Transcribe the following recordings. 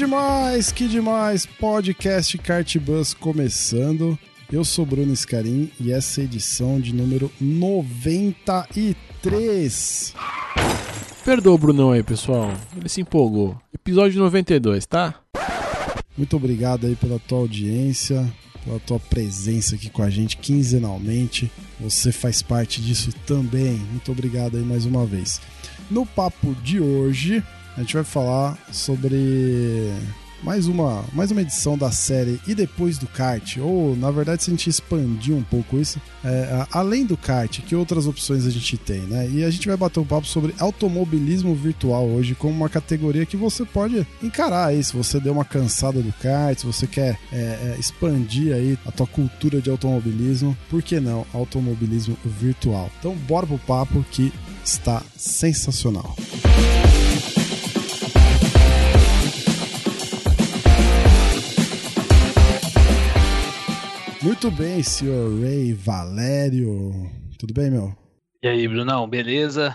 Demais, que demais! Podcast Cartbus começando. Eu sou Bruno Scarim e essa é a edição de número 93. Perdoa o Brunão aí, pessoal. Ele se empolgou. Episódio 92, tá? Muito obrigado aí pela tua audiência, pela tua presença aqui com a gente quinzenalmente. Você faz parte disso também. Muito obrigado aí mais uma vez. No papo de hoje, a gente vai falar sobre mais uma, mais uma edição da série E Depois do Kart, ou na verdade se a gente expandir um pouco isso, é, além do kart, que outras opções a gente tem, né? E a gente vai bater um papo sobre automobilismo virtual hoje como uma categoria que você pode encarar aí, se você deu uma cansada do kart, se você quer é, é, expandir aí a tua cultura de automobilismo, por que não automobilismo virtual? Então bora pro papo que está sensacional. Muito bem, senhor Ray Valério. Tudo bem, meu? E aí, Brunão, beleza?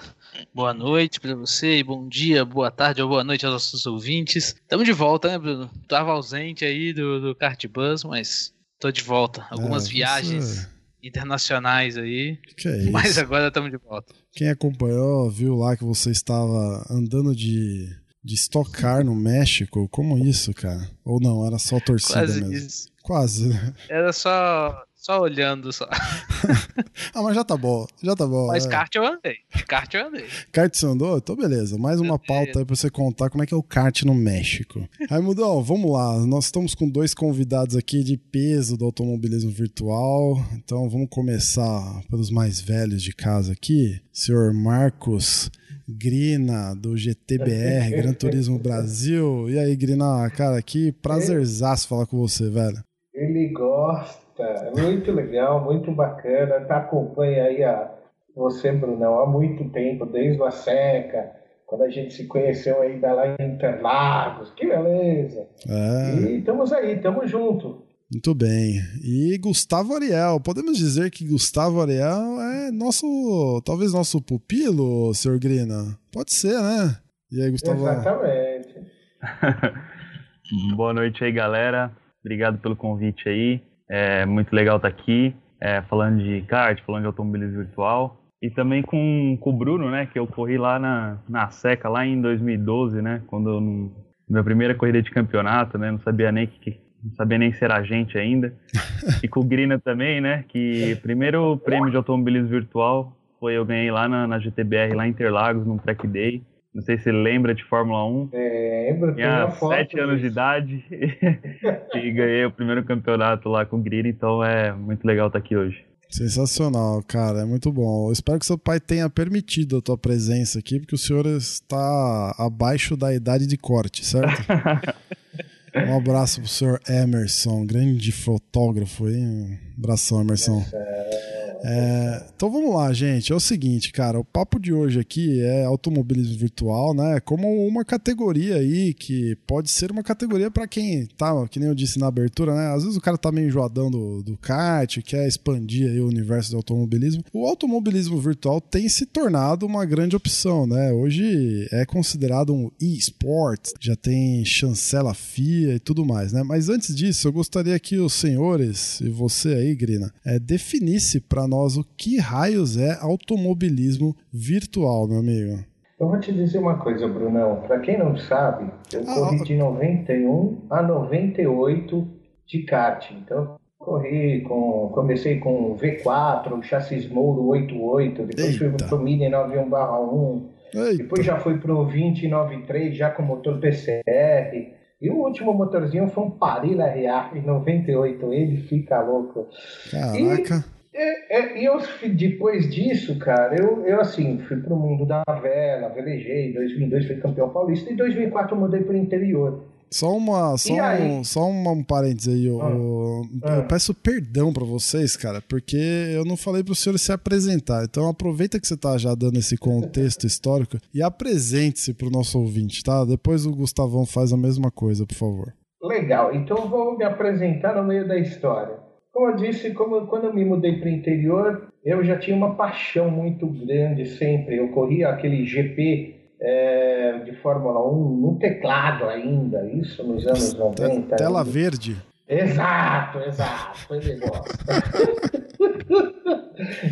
Boa noite pra você, e bom dia, boa tarde ou boa noite aos nossos ouvintes. Tamo de volta, né, Bruno? Tava ausente aí do, do Kart Bus, mas tô de volta. Algumas É, você- viagens internacionais aí, Que é mas agora estamos de volta. Quem acompanhou viu lá que você estava andando de, de Stock Car no México. Como isso, cara? Ou não, era só torcida Quase mesmo? isso. Quase, né? Era só, só olhando só. Ah, mas já tá bom, já tá bom. Mas é. kart eu andei. Kart eu andei. Kart você andou? Então beleza, mais uma pauta aí pra você contar como é que é o kart no México. Raimundão, vamos lá, nós estamos com dois convidados aqui de peso do automobilismo virtual, então vamos começar pelos mais velhos de casa aqui, senhor Marcos Grina, do GTBR, Gran Turismo Brasil. E aí, Grina, cara, que prazerzaço falar com você, velho. Ele gosta, é muito legal, muito bacana. Tá, acompanha aí a, você, Brunão, há muito tempo, desde a Seca, quando a gente se conheceu ainda lá em Interlagos. Que beleza! É. E estamos aí, estamos junto. Muito bem. E Gustavo Ariel, podemos dizer que Gustavo Ariel é nosso, talvez nosso pupilo, senhor Grina? Pode ser, né? E aí, Gustavo? Exatamente. Boa noite aí, galera. Obrigado pelo convite aí. É muito legal estar aqui, é, falando de kart, falando de automobilismo virtual. E também com, com o Bruno, né? Que eu corri lá na, na Seca, lá em 2012, né? Quando eu, não- minha primeira corrida de campeonato, né? Não sabia nem que, não sabia nem ser agente ainda. E com o Grina também, né? Que primeiro prêmio de automobilismo virtual foi eu ganhei lá na, na GTBR, lá em Interlagos, num track day. Não sei se você lembra de Fórmula 1. Lembro, tem Tinha uma foto. sete anos de idade e ganhei o primeiro campeonato lá com o Green, então é muito legal estar aqui hoje. Sensacional, cara, é muito bom. Eu espero que seu pai tenha permitido a tua presença aqui, porque o senhor está abaixo da idade de corte, certo? Um abraço pro senhor Emerson, grande fotógrafo aí. Um abração, Emerson. É, então vamos lá, gente. É o seguinte, cara. O papo de hoje aqui é automobilismo virtual, né? Como uma categoria aí que pode ser uma categoria para quem tá, que nem eu disse na abertura, né? Às vezes o cara tá meio enjoadão do, do kart, quer expandir aí o universo do automobilismo. O automobilismo virtual tem se tornado uma grande opção, né? Hoje é considerado um e-sport, já tem chancela FIA e tudo mais, né? Mas antes disso, eu gostaria que os senhores e você aí, Grina, é, definisse para nós o que raios é automobilismo virtual, meu amigo. Eu vou te dizer uma coisa, Brunão. Para quem não sabe, eu Ah, corri de 91 a 98 de kart. Então, eu corri com. Comecei com V4, chassis Mouro 88, depois fui Eita. pro Mini 91/1, Eita. depois já fui pro 2093, já com motor PCR. E o último motorzinho foi um Parilla RR em 98. Ele fica louco. Caraca. É, é, e eu, depois disso, cara, eu, eu assim, fui pro mundo da vela, velejei, em 2002 fui campeão paulista, e em 2004 eu mudei pro interior. Só uma, só um, só uma, um parênteses aí. o- Ah. o- Ah. Eu peço perdão pra vocês, cara, porque eu não falei pro senhor se apresentar. Então aproveita que você tá já dando esse contexto histórico e apresente-se pro nosso ouvinte, tá? Depois o Gustavão faz a mesma coisa, por favor. Legal, então eu vou me apresentar no meio da história. Como eu disse, como, quando eu me mudei para o interior, eu já tinha uma paixão muito grande sempre. Eu corria aquele GP é, de Fórmula 1 no teclado ainda, isso nos anos 90. Te- Tela ainda. verde. Exato, exato, ele gosta.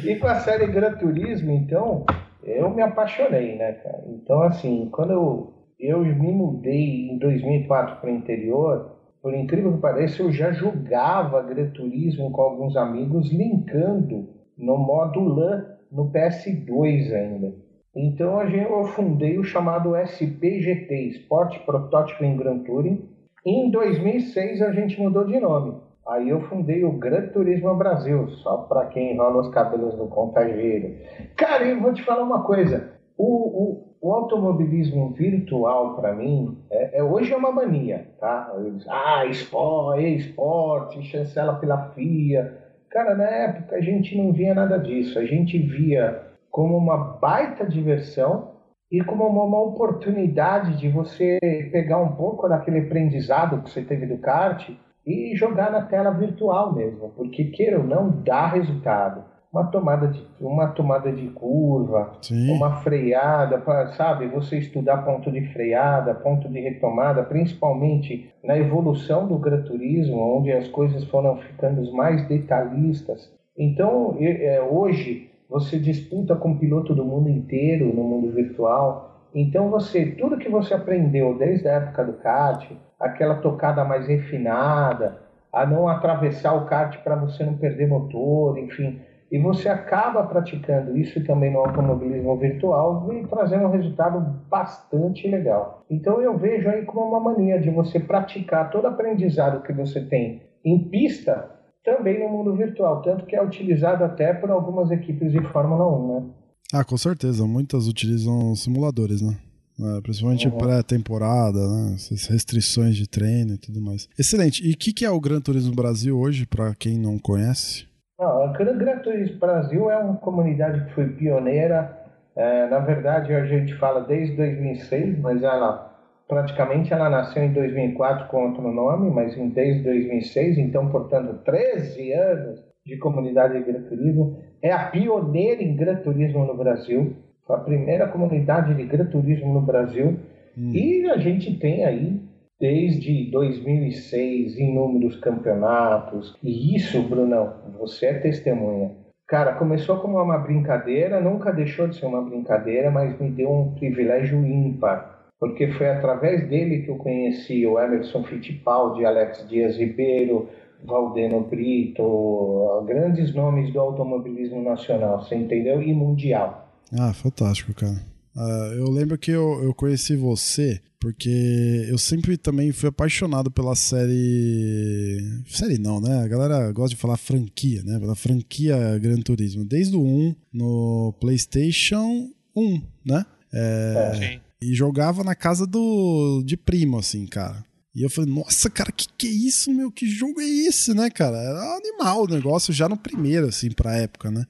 e com a série Gran Turismo, então, eu me apaixonei, né, cara? Então, assim, quando eu, eu me mudei em 2004 para o interior, por incrível que pareça, eu já jogava Gran Turismo com alguns amigos, linkando no modo LAN no PS2 ainda. Então a gente, eu fundei o chamado SPGT, Sport Prototyping Gran Touring. Em 2006 a gente mudou de nome. Aí eu fundei o Gran Turismo Brasil, só para quem enrola os cabelos no contageiro. Cara, eu vou te falar uma coisa. O, o, o automobilismo virtual, para mim, é, é- hoje é uma mania, tá? Ah, esporte, esporte, chancela pela FIA. Cara, na época a gente não via nada disso. A gente via como uma baita diversão e como uma, uma oportunidade de você pegar um pouco daquele aprendizado que você teve do kart e jogar na tela virtual mesmo, porque queira ou não, dá resultado. Uma tomada de, uma tomada de curva, Sim. uma freada, pra, sabe? Você estudar ponto de freada, ponto de retomada, principalmente na evolução do Gran Turismo, onde as coisas foram ficando mais detalhistas. Então, é, hoje, você disputa com piloto do mundo inteiro no mundo virtual. Então, você, tudo que você aprendeu desde a época do kart, aquela tocada mais refinada, a não atravessar o kart para você não perder motor, enfim. E você acaba praticando isso também no automobilismo virtual e trazendo um resultado bastante legal. Então eu vejo aí como uma mania de você praticar todo aprendizado que você tem em pista também no mundo virtual, tanto que é utilizado até por algumas equipes de Fórmula 1, né? Ah, com certeza. Muitas utilizam simuladores, né? É, principalmente Uhum. pré-temporada, né? Essas restrições de treino e tudo mais. Excelente. E o que, que é o Gran Turismo Brasil hoje, pra quem não conhece? Não, a Gran Turismo Brasil é uma comunidade que foi pioneira. É, na verdade, a gente fala desde 2006, mas ela praticamente ela nasceu em 2004 com outro nome, mas em, desde 2006, então, portanto, 13 anos de comunidade de Gran Turismo. É a pioneira em Gran Turismo no Brasil. A primeira comunidade de Gran Turismo no Brasil. E a gente tem aí, desde 2006, inúmeros campeonatos. E isso, Brunão, você é testemunha. Cara, começou como uma brincadeira, nunca deixou de ser uma brincadeira, mas me deu um privilégio ímpar. Porque foi através dele que eu conheci o Emerson Fittipaldi, Alex Dias Ribeiro, Valdeno Brito, grandes nomes do automobilismo nacional, você entendeu? E mundial. Ah, fantástico, cara. Ah, eu lembro que eu, eu conheci você porque eu sempre também fui apaixonado pela série. Série não, né? A galera gosta de falar franquia, né? Pela franquia Gran Turismo. Desde o 1 no PlayStation 1, né? É, Sim. e jogava na casa do de primo, assim, cara. E eu falei, nossa, cara, que que é isso, meu? Que jogo é esse, né, cara? Era animal o negócio já no primeiro, assim, pra época, né?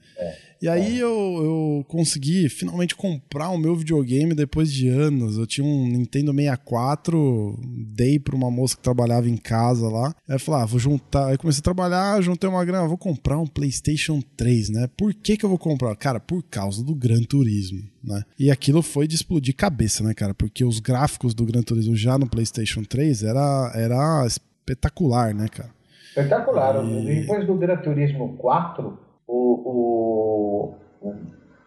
E aí eu, eu consegui finalmente comprar o meu videogame depois de anos. Eu tinha um Nintendo 64, dei pra uma moça que trabalhava em casa lá. Aí eu falei, ah, vou juntar. Aí comecei a trabalhar, juntei uma grana, vou comprar um PlayStation 3, né? Por que que eu vou comprar? Cara, por causa do Gran Turismo, né? E aquilo foi de explodir cabeça, né, cara? Porque os gráficos do Gran Turismo já no PlayStation 3 era, era espetacular, né, cara? Espetacular. E- Depois do Gran Turismo 4, o, o-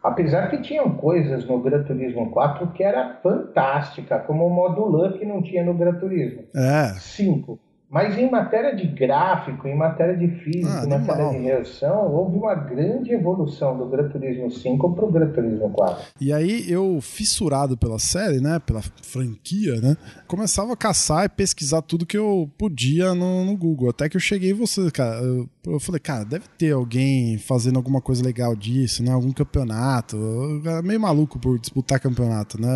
apesar que tinham coisas no Gran Turismo 4 que era fantástica, como o modo LAN que não tinha no Gran Turismo É, 5. Mas em matéria de gráfico, em matéria de física, Ah, em matéria animal. de reação, houve uma grande evolução do Gran Turismo 5 para o Gran Turismo 4. E aí eu, fissurado pela série, né? Pela franquia, né? Começava a caçar e pesquisar tudo que eu podia no, no Google. Até que eu cheguei em você, cara. Eu Eu falei, cara, deve ter alguém fazendo alguma coisa legal disso, né? Algum campeonato. Eu era meio maluco por disputar campeonato, né?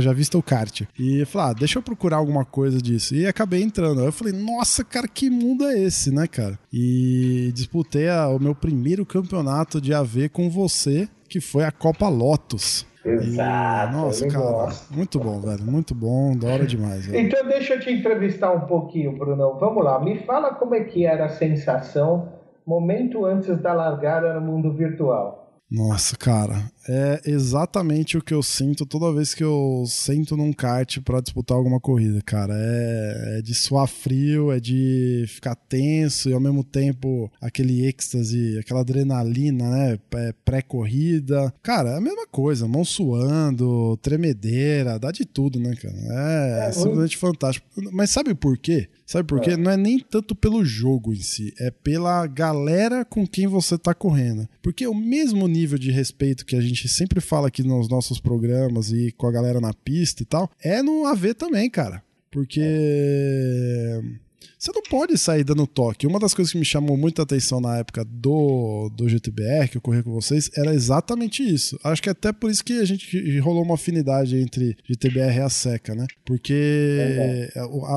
Já visto o kart. E eu falei, ah, deixa eu procurar alguma coisa disso. E acabei entrando. Aí eu falei, nossa, cara, que mundo é esse, né, cara? E disputei a, o meu primeiro campeonato de AV com você, que foi a Copa Lotus. Exato. Nossa, cara, gosto. muito bom, velho. Muito bom, da hora demais. Velho. Então deixa eu te entrevistar um pouquinho, Bruno. Vamos lá, me fala como é que era a sensação momento antes da largada no mundo virtual. Nossa, cara, é exatamente o que eu sinto toda vez que eu sento num kart para disputar alguma corrida, cara. É, é, de suar frio, é de ficar tenso e ao mesmo tempo aquele êxtase, aquela adrenalina, né? É, pré-corrida. Cara, é a mesma coisa, mão suando, tremedeira, dá de tudo, né, cara? É, é, é simplesmente fantástico. Mas sabe por quê? Sabe por quê? É. Não é nem tanto pelo jogo em si, é pela galera com quem você tá correndo. Porque o mesmo nível de respeito que a gente sempre fala aqui nos nossos programas e com a galera na pista e tal, é no AV também, cara. Porque. Você não pode sair dando toque. Uma das coisas que me chamou muita atenção na época do, do GTBR, que eu corri com vocês, era exatamente isso. Acho que é até por isso que a gente rolou uma afinidade entre GTBR e a SECA, né? Porque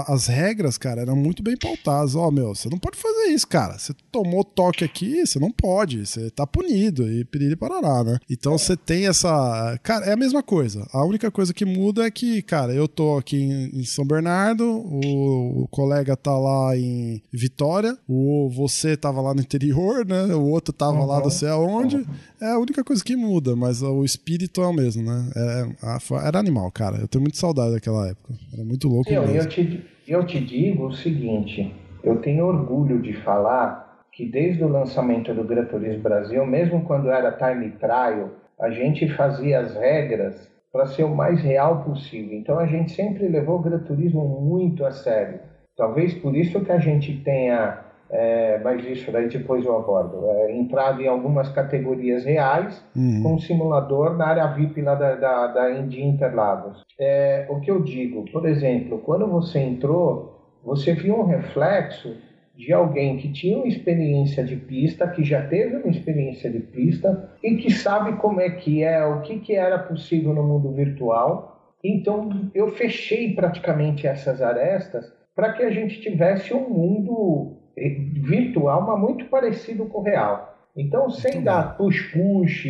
as regras, cara, eram muito bem pautadas. Ó, oh, meu, você não pode fazer isso, cara. Você tomou toque aqui, você não pode. Você tá punido e piriri parará, né? Então você tem essa. Cara, é a mesma coisa. A única coisa que muda é que, cara, eu tô aqui em São Bernardo, o, o colega tá lá em Vitória, o você tava lá no interior, né? O outro tava uhum. lá não sei aonde. Uhum. É a única coisa que muda, mas o espírito é o mesmo, né? É, era animal, cara. Eu tenho muito saudade daquela época. Era muito louco eu, mesmo. Eu te, eu te digo o seguinte, eu tenho orgulho de falar que desde o lançamento do Gran Turismo Brasil, mesmo quando era time trial, a gente fazia as regras para ser o mais real possível. Então a gente sempre levou o Gran Turismo muito a sério. Talvez por isso que a gente tenha, é, mas isso daí depois eu abordo, é, entrado em algumas categorias reais uhum. com um simulador na área VIP lá da, da, da Indy Interlagos. É, o que eu digo, por exemplo, quando você entrou, você viu um reflexo de alguém que tinha uma experiência de pista, que já teve uma experiência de pista e que sabe como é que é, o que, que era possível no mundo virtual. Então eu fechei praticamente essas arestas para que a gente tivesse um mundo eh, virtual, mas muito parecido com o real. Então, sem dar push-push,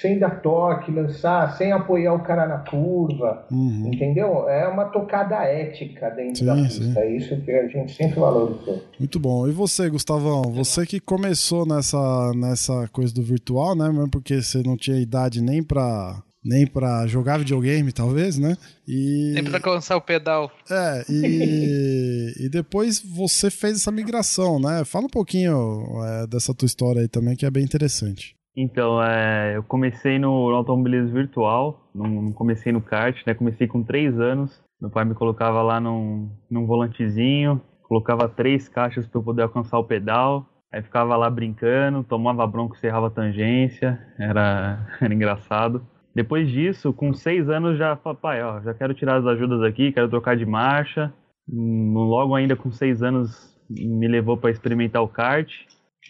sem dar toque, lançar, sem apoiar o cara na curva, uhum. entendeu? É uma tocada ética dentro sim, da pista. Sim. É isso que a gente sempre valorizou. Muito bom. E você, Gustavão? Você que começou nessa, nessa coisa do virtual, né? Mesmo porque você não tinha idade nem para nem para jogar videogame, talvez, né? E... Nem para alcançar o pedal. É, e, e depois você fez essa migração, né? Fala um pouquinho é, dessa tua história aí também, que é bem interessante. Então, é, eu comecei no, automobilismo virtual, não, comecei no kart, né? Comecei com três anos. Meu pai me colocava lá num, num volantezinho, colocava três caixas para eu poder alcançar o pedal. Aí ficava lá brincando, tomava bronco, serrava tangência, era, era engraçado. Depois disso, com seis anos, já papai, ó, já quero tirar as ajudas aqui, quero trocar de marcha. Hum, logo ainda com seis anos, me levou para experimentar o kart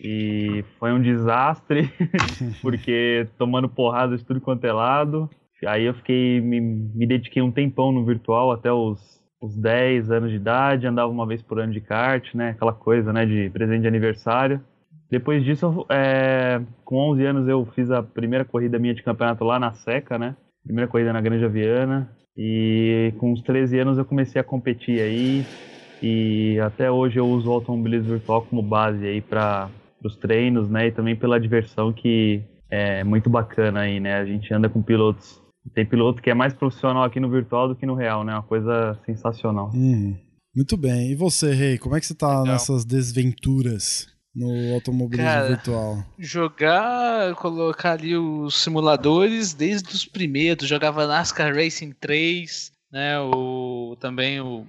e foi um desastre, porque tomando porrada de tudo quanto é lado. Aí eu fiquei, me, me dediquei um tempão no virtual até os, os 10 anos de idade, andava uma vez por ano de kart, né? Aquela coisa, né, de presente de aniversário. Depois disso, é, com 11 anos, eu fiz a primeira corrida minha de campeonato lá na Seca, né? Primeira corrida na Granja Viana. E com uns 13 anos eu comecei a competir aí. E até hoje eu uso o automobilismo virtual como base aí para os treinos, né? E também pela diversão que é muito bacana aí, né? A gente anda com pilotos. Tem piloto que é mais profissional aqui no virtual do que no real, né? Uma coisa sensacional. Hum, muito bem. E você, Rei, como é que você tá Legal. nessas desventuras? No automobilismo Cara, virtual? Jogar, colocar ali os simuladores desde os primeiros. Jogava NASCAR Racing 3, né? O, também o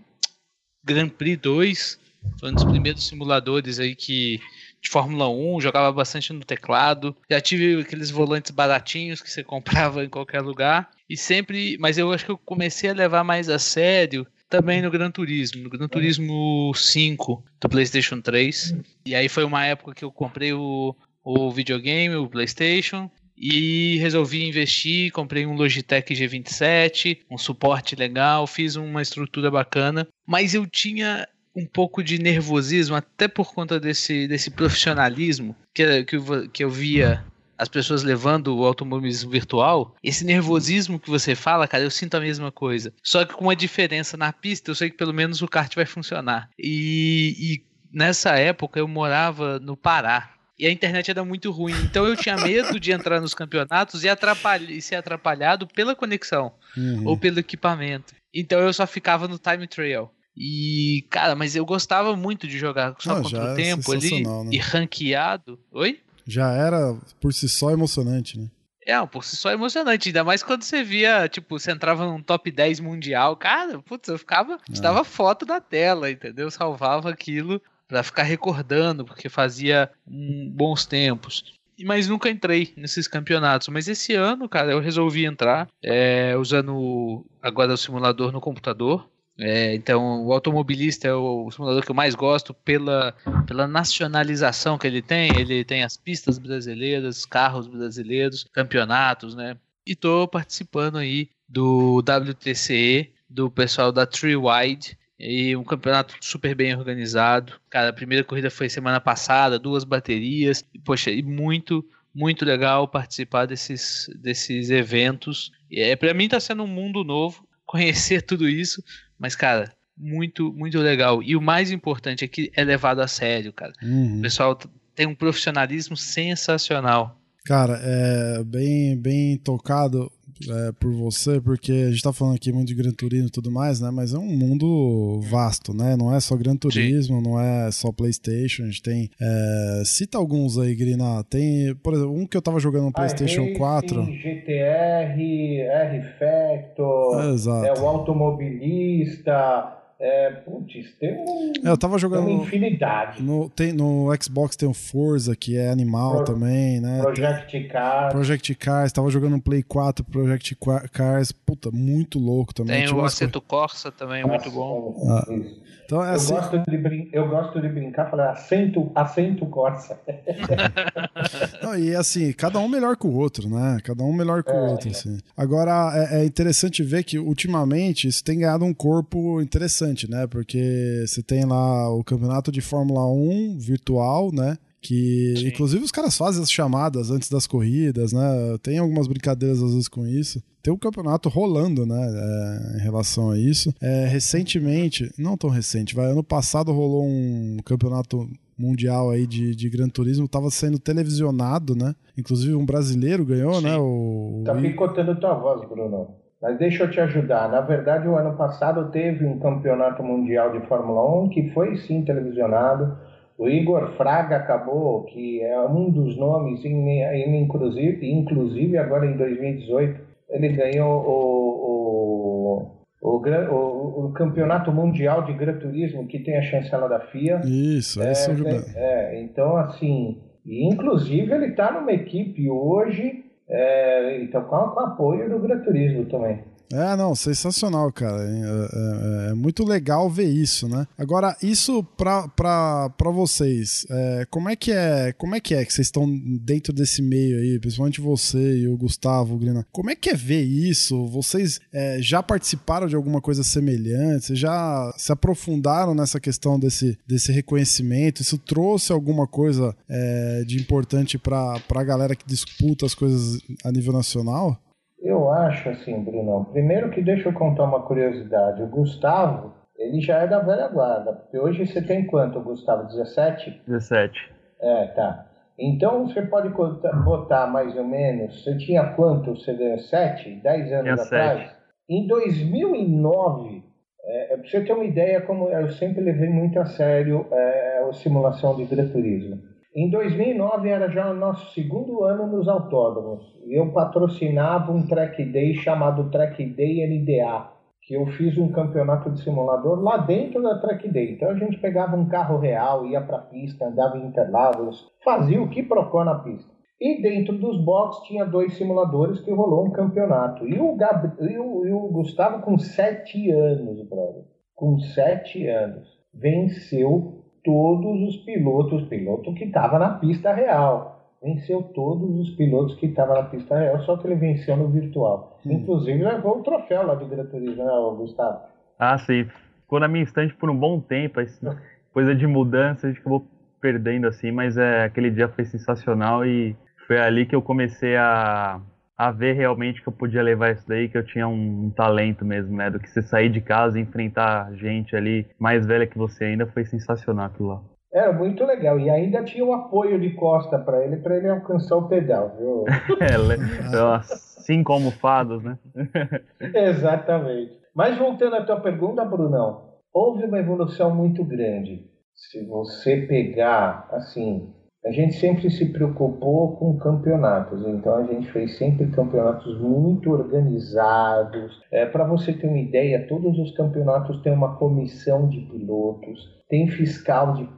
Grand Prix 2. Foi um dos primeiros simuladores aí que de Fórmula 1, jogava bastante no teclado. Já tive aqueles volantes baratinhos que você comprava em qualquer lugar. E sempre, mas eu acho que eu comecei a levar mais a sério também no Gran Turismo, no Gran Turismo 5 do PlayStation 3. E aí foi uma época que eu comprei o, o videogame, o PlayStation, e resolvi investir, comprei um Logitech G27, um suporte legal, fiz uma estrutura bacana, mas eu tinha um pouco de nervosismo, até por conta desse, desse profissionalismo que, que, eu, que eu via as pessoas levando o automobilismo virtual, esse nervosismo que você fala, cara, eu sinto a mesma coisa. Só que com uma diferença na pista, eu sei que pelo menos o kart vai funcionar. E, e nessa época eu morava no Pará. E a internet era muito ruim. Então eu tinha medo de entrar nos campeonatos e, atrapalh e ser atrapalhado pela conexão uhum. ou pelo equipamento. Então eu só ficava no time trail. E, cara, mas eu gostava muito de jogar só Não, contra o é tempo ali né? e ranqueado. Oi? Já era por si só emocionante, né? É, por si só emocionante, ainda mais quando você via, tipo, você entrava num top 10 mundial, cara, putz, eu ficava, é. dava foto da tela, entendeu? salvava aquilo para ficar recordando, porque fazia um, bons tempos. Mas nunca entrei nesses campeonatos. Mas esse ano, cara, eu resolvi entrar, é, usando agora o simulador no computador. É, então, o automobilista é o simulador que eu mais gosto pela, pela nacionalização que ele tem. Ele tem as pistas brasileiras, carros brasileiros, campeonatos, né? E estou participando aí do WTCE, do pessoal da Tree Wide, e um campeonato super bem organizado. Cara, a primeira corrida foi semana passada, duas baterias. E, poxa, e muito, muito legal participar desses, desses eventos. E é, para mim tá sendo um mundo novo, conhecer tudo isso. Mas, cara, muito, muito legal. E o mais importante é que é levado a sério, cara. Uhum. O pessoal tem um profissionalismo sensacional. Cara, é bem, bem tocado é, por você, porque a gente tá falando aqui muito de Gran Turismo e tudo mais, né? Mas é um mundo vasto, né? Não é só Gran Turismo, Sim. não é só PlayStation. A gente tem. É, cita alguns aí, Grina. Tem, por exemplo, um que eu tava jogando no PlayStation Racing, 4. GTR, R-Factor, é, exato. é o automobilista. É, putz, tem um, é, eu tava jogando uma infinidade. No, tem, no Xbox tem o Forza, que é animal Pro, também, né? Project tem, Cars. Project Cars, tava jogando Play 4, Project Cars, puta, muito louco também. Tem Tinha o Assetto Corsa também, Nossa, muito bom. Ah, então, é eu, assim... gosto de brin... eu gosto de brincar, falar acento, acento Corsa. Não, e assim, cada um melhor que o outro, né? Cada um melhor que o é, outro, assim. Agora, é, é, interessante ver que ultimamente isso tem ganhado um corpo interessante, né? Porque você tem lá o campeonato de Fórmula 1 virtual, né? que Sim. inclusive os caras fazem as chamadas antes das corridas, né? Tem algumas brincadeiras às vezes com isso. Tem um campeonato rolando, né? É, em relação a isso. É, recentemente, não tão recente, vai ano passado rolou um campeonato mundial aí de, de Gran Turismo, estava sendo televisionado, né? Inclusive um brasileiro ganhou, né? Sim. né? O, tá picotando tua voz, Bruno. Mas deixa eu te ajudar. Na verdade, o ano passado teve um campeonato mundial de Fórmula 1 que foi sim televisionado o Igor Fraga acabou, que é um dos nomes, inclusive, inclusive agora em 2018, ele ganhou o, o, o, o, Campeonato Mundial de Gran Turismo, que tem a chancela da FIA. Isso, é, é, é Então, assim, inclusive ele está numa equipe hoje, é, então com, com apoio do Gran Turismo também. É, não, sensacional, cara. É, é, é, muito legal ver isso, né? Agora, isso pra, pra, pra vocês, é, como é que é? Como é que é que vocês estão dentro desse meio aí, principalmente você e o Gustavo, Grina? Como é que é ver isso? Vocês é, já participaram de alguma coisa semelhante? Vocês já se aprofundaram nessa questão desse, desse reconhecimento? Isso trouxe alguma coisa é, de importante pra, pra galera que disputa as coisas a nível nacional? Eu acho assim, Bruno. Primeiro que deixa eu contar uma curiosidade. O Gustavo, ele já é da velha guarda. Porque hoje você tem quanto, Gustavo? 17? 17. É, tá. Então você pode botar mais ou menos. Você tinha quanto? Você deu 7? 10 anos tinha atrás? 7. Em 2009, é, pra você ter uma ideia, como eu sempre levei muito a sério é, a simulação de Gran Turismo. Em 2009 era já o nosso segundo ano nos autódromos. E eu patrocinava um track day chamado Track Day NDA, que eu fiz um campeonato de simulador lá dentro da Track Day. Então a gente pegava um carro real, ia para a pista, andava em Interlagos, fazia o que procurou na pista. E dentro dos boxes tinha dois simuladores que rolou um campeonato. E o, Gab... e o, e o Gustavo com sete anos, brother. com sete anos, venceu todos os pilotos, piloto que estava na pista real. Venceu todos os pilotos que estavam na pista real, só que ele venceu no virtual. Hum. Inclusive levou o troféu lá do Gran Turismo, né, Gustavo? Ah, sim. Ficou na minha estante por um bom tempo. Coisa de mudança, a gente acabou perdendo assim, mas é, aquele dia foi sensacional e foi ali que eu comecei a, a ver realmente que eu podia levar isso daí, que eu tinha um, um, talento mesmo, né? Do que você sair de casa e enfrentar gente ali mais velha que você ainda, foi sensacional aquilo lá. É, muito legal. E ainda tinha o apoio de costa para ele, para ele alcançar o pedal, viu? é, cinco almofadas, né? Exatamente. Mas voltando à tua pergunta, Brunão, houve uma evolução muito grande. Se você pegar, assim, a gente sempre se preocupou com campeonatos, então a gente fez sempre campeonatos muito organizados. É, Para você ter uma ideia, todos os campeonatos têm uma comissão de pilotos, tem fiscal de.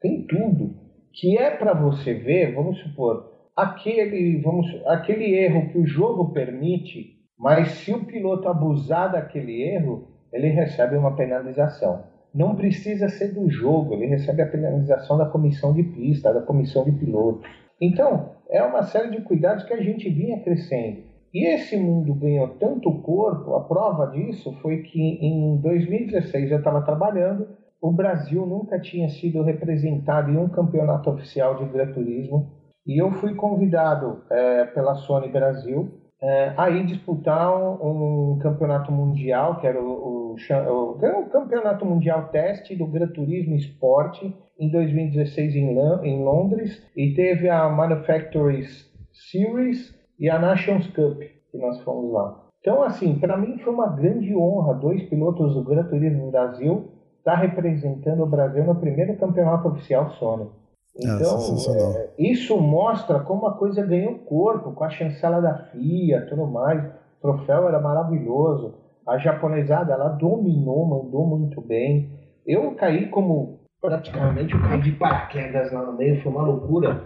tem tudo. Que é para você ver, vamos supor, aquele, vamos, aquele erro que o jogo permite, mas se o piloto abusar daquele erro, ele recebe uma penalização não precisa ser do jogo, ele recebe a penalização da comissão de pista, da comissão de pilotos. Então, é uma série de cuidados que a gente vinha crescendo. E esse mundo ganhou tanto corpo, a prova disso foi que em 2016 eu estava trabalhando, o Brasil nunca tinha sido representado em um campeonato oficial de Gran Turismo, e eu fui convidado é, pela Sony Brasil é, aí disputar um, um, campeonato mundial, que era o, o, o, o, campeonato mundial teste do Gran Turismo Sport em 2016 em, em Londres e teve a Manufacturers Series e a Nations Cup que nós fomos lá. Então, assim, para mim foi uma grande honra dois pilotos do Gran Turismo Brasil estar tá representando o Brasil no primeiro campeonato oficial Sony. É, então, é, é, isso mostra como a coisa ganhou corpo, com a chancela da FIA, tudo mais. O troféu era maravilhoso. A japonesada, ela dominou, mandou muito bem. Eu caí como, praticamente, eu caí de paraquedas lá no meio, foi uma loucura,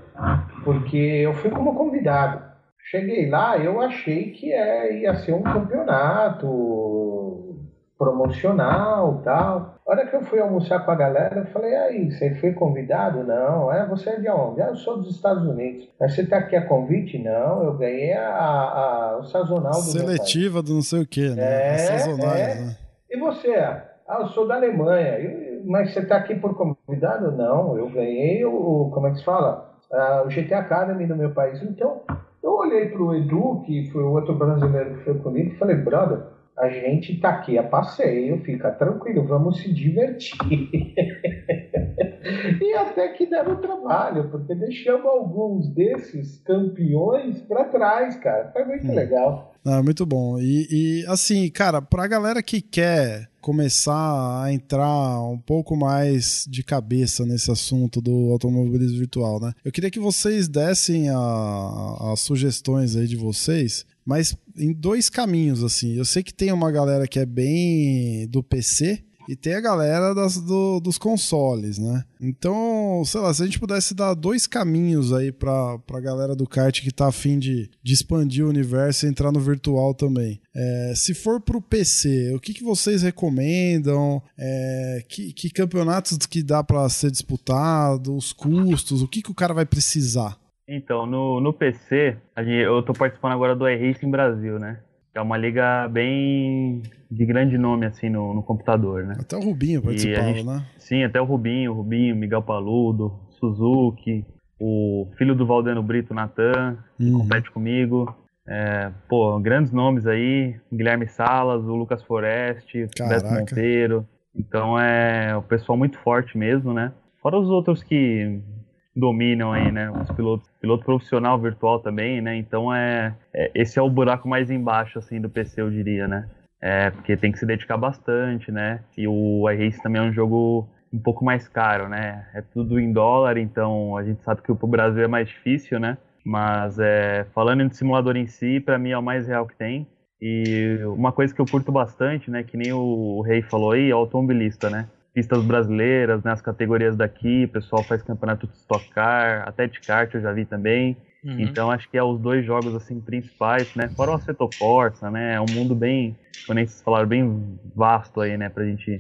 porque eu fui como convidado. Cheguei lá, eu achei que é, ia ser um campeonato promocional tal. A hora que eu fui almoçar com a galera, eu falei, aí, você foi convidado? Não. É, você é de onde? Ah, eu sou dos Estados Unidos. Mas você está aqui a convite? Não, eu ganhei a, a, o sazonal do Seletiva do não sei o que, né? É, sazonal, é. né? E você? Ah, eu sou da Alemanha. mas você está aqui por convidado? Não, eu ganhei o, como é que se fala? Ah, o GT Academy do meu país. Então, eu olhei para o Edu, que foi o outro brasileiro que foi comigo, e falei, brother, a gente tá aqui a passeio, fica tranquilo, vamos se divertir. e até que deram trabalho, porque deixamos alguns desses campeões para trás, cara. Foi muito hum. legal. Ah, muito bom. E, e assim, cara, pra galera que quer começar a entrar um pouco mais de cabeça nesse assunto do automobilismo virtual, né? Eu queria que vocês dessem as sugestões aí de vocês mas em dois caminhos, assim. Eu sei que tem uma galera que é bem do PC e tem a galera das, do, dos consoles, né? Então, sei lá, se a gente pudesse dar dois caminhos aí pra, pra galera do kart que tá afim de, de expandir o universo e entrar no virtual também. É, se for pro PC, o que, que vocês recomendam? É, que, que campeonatos que dá para ser disputado? Os custos? O que, que o cara vai precisar? Então, no, no PC, gente, eu tô participando agora do iRacing Brasil, né? É uma liga bem de grande nome, assim, no, no computador, né? Até o Rubinho participava, gente, né? Sim, até o Rubinho, o Rubinho, Miguel Paludo, Suzuki, o filho do Valdeno Brito, Natan, que uhum. compete comigo. É, pô, grandes nomes aí, Guilherme Salas, o Lucas Foreste, o Beto Monteiro. Então é o pessoal muito forte mesmo, né? Fora os outros que dominam aí, né? Os pilotos, piloto profissional virtual também, né? Então é, é, esse é o buraco mais embaixo assim do PC, eu diria, né? É, porque tem que se dedicar bastante, né? E o iRace também é um jogo um pouco mais caro, né? É tudo em dólar, então a gente sabe que o Brasil é mais difícil, né? Mas é, falando de simulador em si, para mim é o mais real que tem. E uma coisa que eu curto bastante, né, que nem o Rei falou aí, é o automobilista, né? Pistas brasileiras, né, as categorias daqui, o pessoal faz campeonato de Stock Car, até de kart eu já vi também. Uhum. Então acho que é os dois jogos assim principais, né? Fora o Assetto Corsa, né? É um mundo bem, como vocês falaram, bem vasto aí, né, pra gente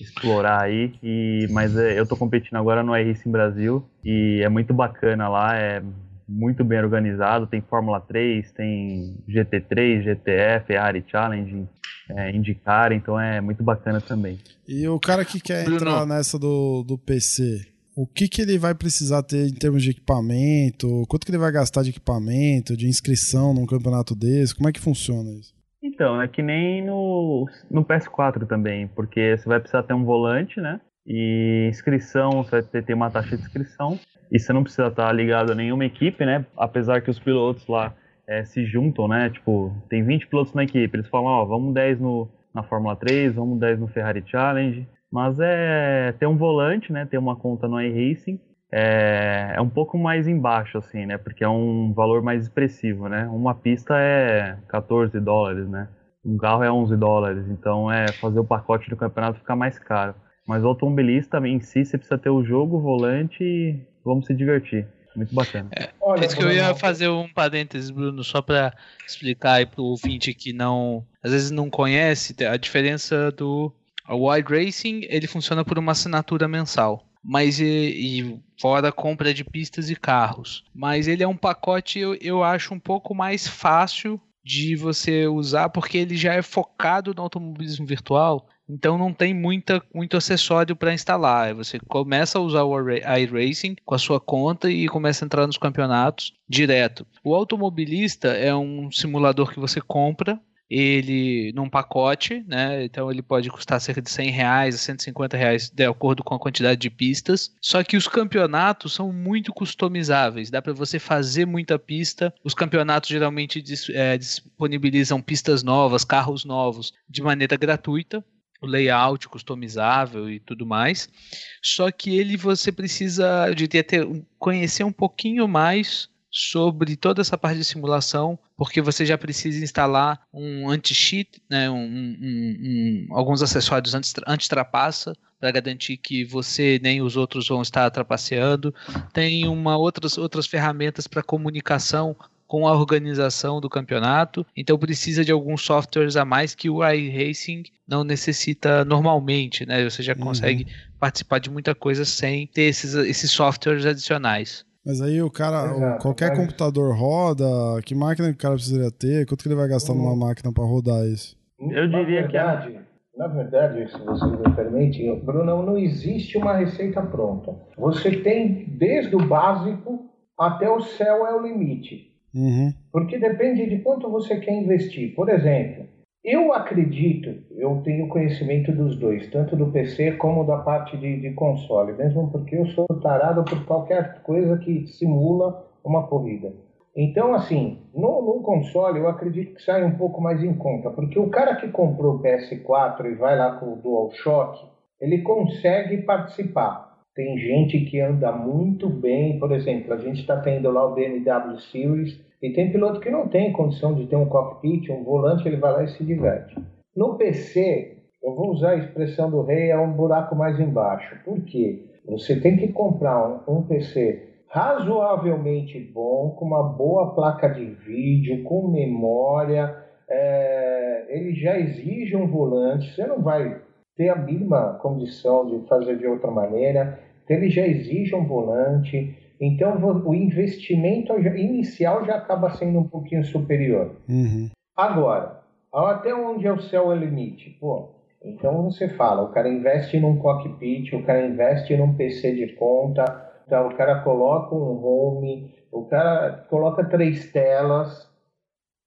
explorar aí. E, mas é, eu tô competindo agora no iRacing Brasil e é muito bacana lá, é muito bem organizado, tem Fórmula 3, tem GT3, GTF, Ferrari Challenge, é, IndyCar, então é muito bacana também. E o cara que quer Bruno. entrar nessa do, do PC, o que, que ele vai precisar ter em termos de equipamento? Quanto que ele vai gastar de equipamento, de inscrição num campeonato desse? Como é que funciona isso? Então, é que nem no, no PS4 também, porque você vai precisar ter um volante, né? E inscrição, você vai ter, ter uma taxa de inscrição. E você não precisa estar ligado a nenhuma equipe, né? Apesar que os pilotos lá é, se juntam, né? Tipo, tem 20 pilotos na equipe. Eles falam, ó, vamos 10 no, na Fórmula 3, vamos 10 no Ferrari Challenge. Mas é ter um volante, né? Ter uma conta no iRacing. É, é um pouco mais embaixo, assim, né? Porque é um valor mais expressivo, né? Uma pista é 14 dólares, né? Um carro é 11 dólares. Então, é fazer o pacote do campeonato ficar mais caro. Mas o automobilista em si, você precisa ter o jogo, o volante vamos se divertir. Muito bacana. Olha, Isso que eu ia Bruno, fazer um parênteses, Bruno, só para explicar aí pro ouvinte que não, às vezes não conhece a diferença do o Wide Racing, ele funciona por uma assinatura mensal. Mas e, e fora a compra de pistas e carros. Mas ele é um pacote, eu, eu acho, um pouco mais fácil de você usar, porque ele já é focado no automobilismo virtual. Então não tem muita, muito acessório para instalar. Você começa a usar o iRa- iRacing com a sua conta e começa a entrar nos campeonatos direto. O automobilista é um simulador que você compra ele num pacote, né? Então ele pode custar cerca de 100 reais a 150 reais de acordo com a quantidade de pistas. Só que os campeonatos são muito customizáveis, dá para você fazer muita pista. Os campeonatos geralmente eh, disponibilizam pistas novas, carros novos de maneira gratuita layout customizável e tudo mais. Só que ele você precisa, diria, ter, um- conhecer um pouquinho mais sobre toda essa parte de simulação, porque você já precisa instalar um anti-cheat, né, um- um- um- alguns acessórios anti- anti-trapaça para garantir que você nem os outros vão estar trapaceando. Tem uma outras, outras ferramentas para comunicação com a organização do campeonato, então precisa de alguns softwares a mais que o iRacing não necessita normalmente, né? Você já Uhum. consegue participar de muita coisa sem ter esses, esses softwares adicionais. Mas aí o cara, Exato, qualquer mas- computador roda, que máquina que o cara precisaria ter? Quanto que ele vai gastar numa máquina para rodar isso? Eu na diria que é- verdade, Na verdade, se você me permite, Bruno, não existe uma receita pronta. Você tem desde o básico até o céu é o limite. Uhum. Porque depende de quanto você quer investir. Por exemplo, eu acredito, eu tenho conhecimento dos dois, tanto do PC como da parte de, de console, mesmo porque eu sou tarado por qualquer coisa que simula uma corrida. Então, assim, no, no console eu acredito que sai um pouco mais em conta, porque o cara que comprou o PS4 e vai lá com o DualShock, ele consegue participar. Tem gente que anda muito bem, por exemplo, a gente está tendo lá o BMW Series e tem piloto que não tem condição de ter um cockpit, um volante, ele vai lá e se diverte. No PC, eu vou usar a expressão do rei, é um buraco mais embaixo. Por quê? Você tem que comprar um, um PC razoavelmente bom, com uma boa placa de vídeo, com memória. é, ele já exige um volante, você não vai ter a mínima condição de fazer de outra maneira. Então, ele já exige um volante. Então, o investimento inicial já acaba sendo um pouquinho superior. Uhum. Agora, até onde é o céu é o limite? Pô, então você fala, o cara investe num cockpit, o cara investe num PC de ponta, tá, o cara coloca um home, o cara coloca três telas.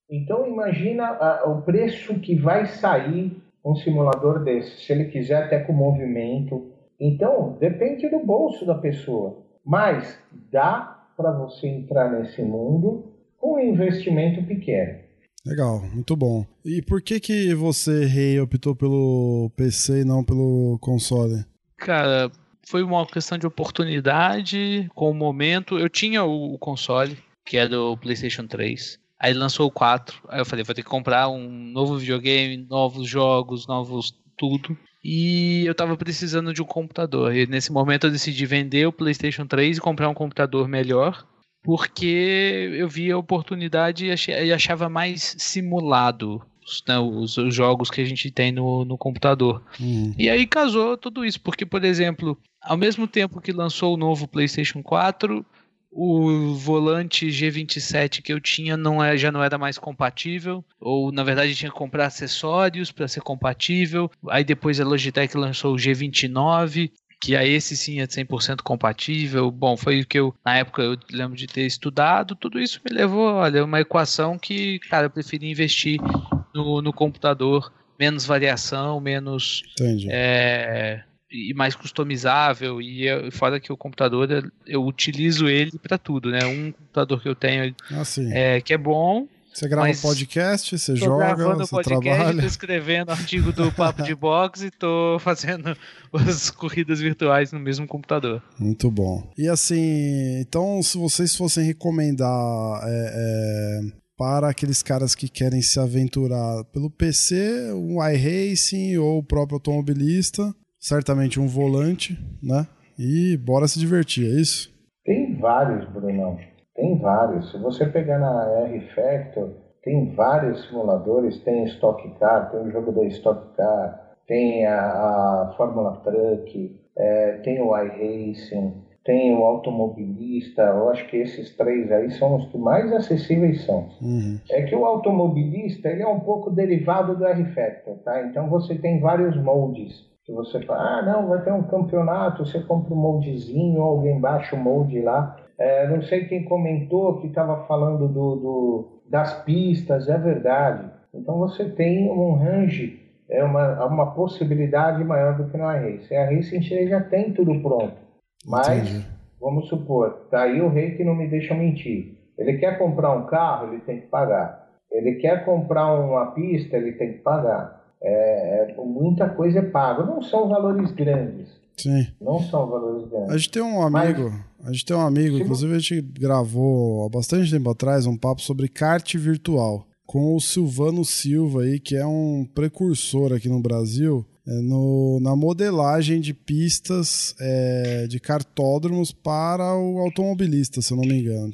Então imagina o preço que vai sair um simulador desse, se ele quiser até com movimento. Então depende do bolso da pessoa, mas dá para você entrar nesse mundo com um investimento pequeno. Legal, muito bom. E por que que você, Rei, optou pelo PC e não pelo console? Cara, foi uma questão de oportunidade com o momento. Eu tinha o, o console, que é do PlayStation 3. Aí lançou o 4. Aí eu falei, vou ter que comprar um novo videogame, novos jogos, novos tudo. E eu tava precisando de um computador. E nesse momento eu decidi vender o PlayStation 3 e comprar um computador melhor. Porque eu via a oportunidade e achava mais simulado né, os, os, jogos que a gente tem no, no computador. Uhum. E aí casou tudo isso, porque, por exemplo, ao mesmo tempo que lançou o novo PlayStation 4, o volante G27 que eu tinha não é, já não era mais compatível, ou na verdade tinha que comprar acessórios para ser compatível. Aí depois a Logitech lançou o G29, que a esse sim é 100% compatível. Bom, foi o que eu, na época, eu lembro de ter estudado. Tudo isso me levou, olha, uma equação que, cara, eu preferi investir no, no computador, menos variação, menos. É, e mais customizável e fora que o computador eu utilizo ele para tudo, né? Um computador que eu tenho ah, é, que é bom. Você grava um podcast, você joga, você podcast, trabalha. Tô escrevendo artigo do Papo de Box e tô fazendo as corridas virtuais no mesmo computador. Muito bom. E assim, então se vocês fossem recomendar é, é, para aqueles caras que querem se aventurar pelo PC, um iRacing ou o próprio automobilista, certamente um volante, né? E bora se divertir, é isso? Tem vários, Brunão. Tem vários. Se você pegar na R Factor, tem vários simuladores. Tem Stock Car, tem o jogo da Stock Car, tem a, a Fórmula Truck, é, tem o iRacing, tem o automobilista. Eu acho que esses três aí são os que mais acessíveis são. Uhum. É que o automobilista ele é um pouco derivado do R Factor, tá? Então você tem vários moldes que você fala, ah, não, vai ter um campeonato, você compra um moldezinho, alguém baixa o molde lá. É, não sei quem comentou que estava falando do, do, das pistas, é verdade. Então você tem um range, é uma, uma possibilidade maior do que no iRacing. A Racing já tem tudo pronto. Mas, Entendi. vamos supor, tá aí o rei que não me deixa mentir. Ele quer comprar um carro, ele tem que pagar. Ele quer comprar uma pista, ele tem que pagar. É, é, muita coisa é paga. Não são valores grandes. Sim. Não são valores grandes. A gente tem um amigo, Mas, a gente tem um amigo, inclusive a gente gravou há bastante tempo atrás um papo sobre kart virtual com o Silvano Silva aí, que é um precursor aqui no Brasil. É no, na modelagem de pistas é, de cartódromos para o automobilista, se eu não me engano.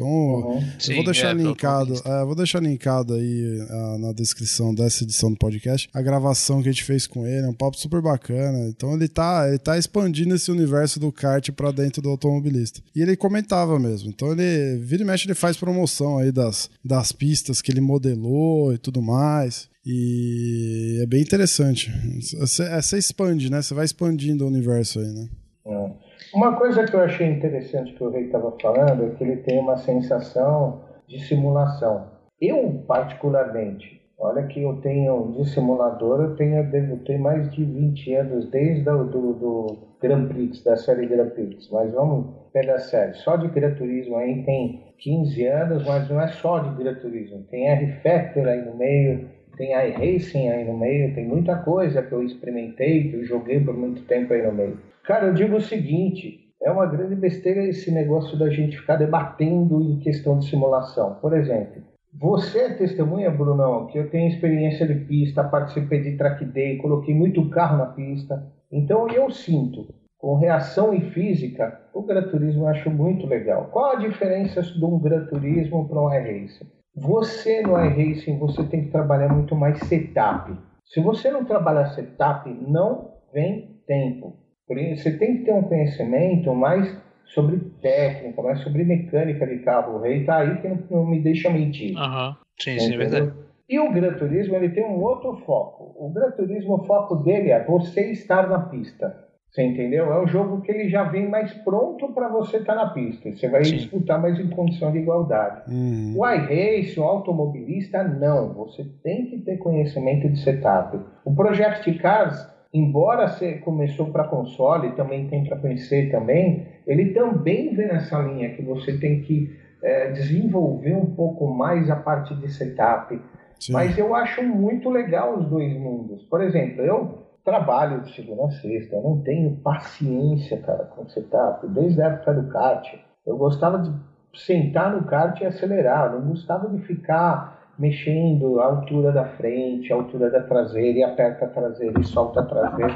Então, uhum. Sim, eu vou deixar é, linkado, é, vou deixar linkado aí uh, na descrição dessa edição do podcast a gravação que a gente fez com ele, é um papo super bacana. Então ele tá, ele tá expandindo esse universo do kart para dentro do automobilista. E ele comentava mesmo. Então ele vira e mexe, ele faz promoção aí das, das pistas que ele modelou e tudo mais. E é bem interessante. Você, você expande, né? Você vai expandindo o universo aí, né? É. Uma coisa que eu achei interessante que o Rei estava falando é que ele tem uma sensação de simulação. Eu, particularmente, olha que eu tenho de simulador, eu tenho, devo ter mais de 20 anos desde o do, do Grand Prix, da série Grand Prix. Mas vamos pegar série. Só de Gran Turismo aí tem 15 anos, mas não é só de Gran Turismo. Tem R-Factor aí no meio, tem iRacing aí no meio, tem muita coisa que eu experimentei, que eu joguei por muito tempo aí no meio. Cara, eu digo o seguinte: é uma grande besteira esse negócio da gente ficar debatendo em questão de simulação. Por exemplo, você é testemunha, Brunão, que eu tenho experiência de pista, participei de track day, coloquei muito carro na pista. Então eu sinto, com reação e física, o graturismo eu acho muito legal. Qual a diferença de um graturismo para um iRacing? Você no iRacing você tem que trabalhar muito mais setup. Se você não trabalhar setup, não vem tempo. Você tem que ter um conhecimento mais sobre técnica, mais sobre mecânica de carro. O rei tá aí que não, não me deixa mentir. Uhum. Sim, sim, é verdade. E o Gran Turismo ele tem um outro foco. O Gran Turismo, o foco dele é você estar na pista. Você entendeu? É um jogo que ele já vem mais pronto para você estar tá na pista. Você vai Sim. disputar mais em condição de igualdade. Uhum. O iRace, o automobilista, não. Você tem que ter conhecimento de setup. O Project Cars embora você começou para console e também tem para PC também, ele também vem nessa linha que você tem que é, desenvolver um pouco mais a parte de setup. Sim. Mas eu acho muito legal os dois mundos. Por exemplo, eu trabalho de segunda a sexta, eu não tenho paciência, cara, com setup. Desde a época do kart, eu gostava de sentar no kart e acelerar, eu não gostava de ficar mexendo a altura da frente, a altura da traseira, e aperta a traseira e solta a traseira.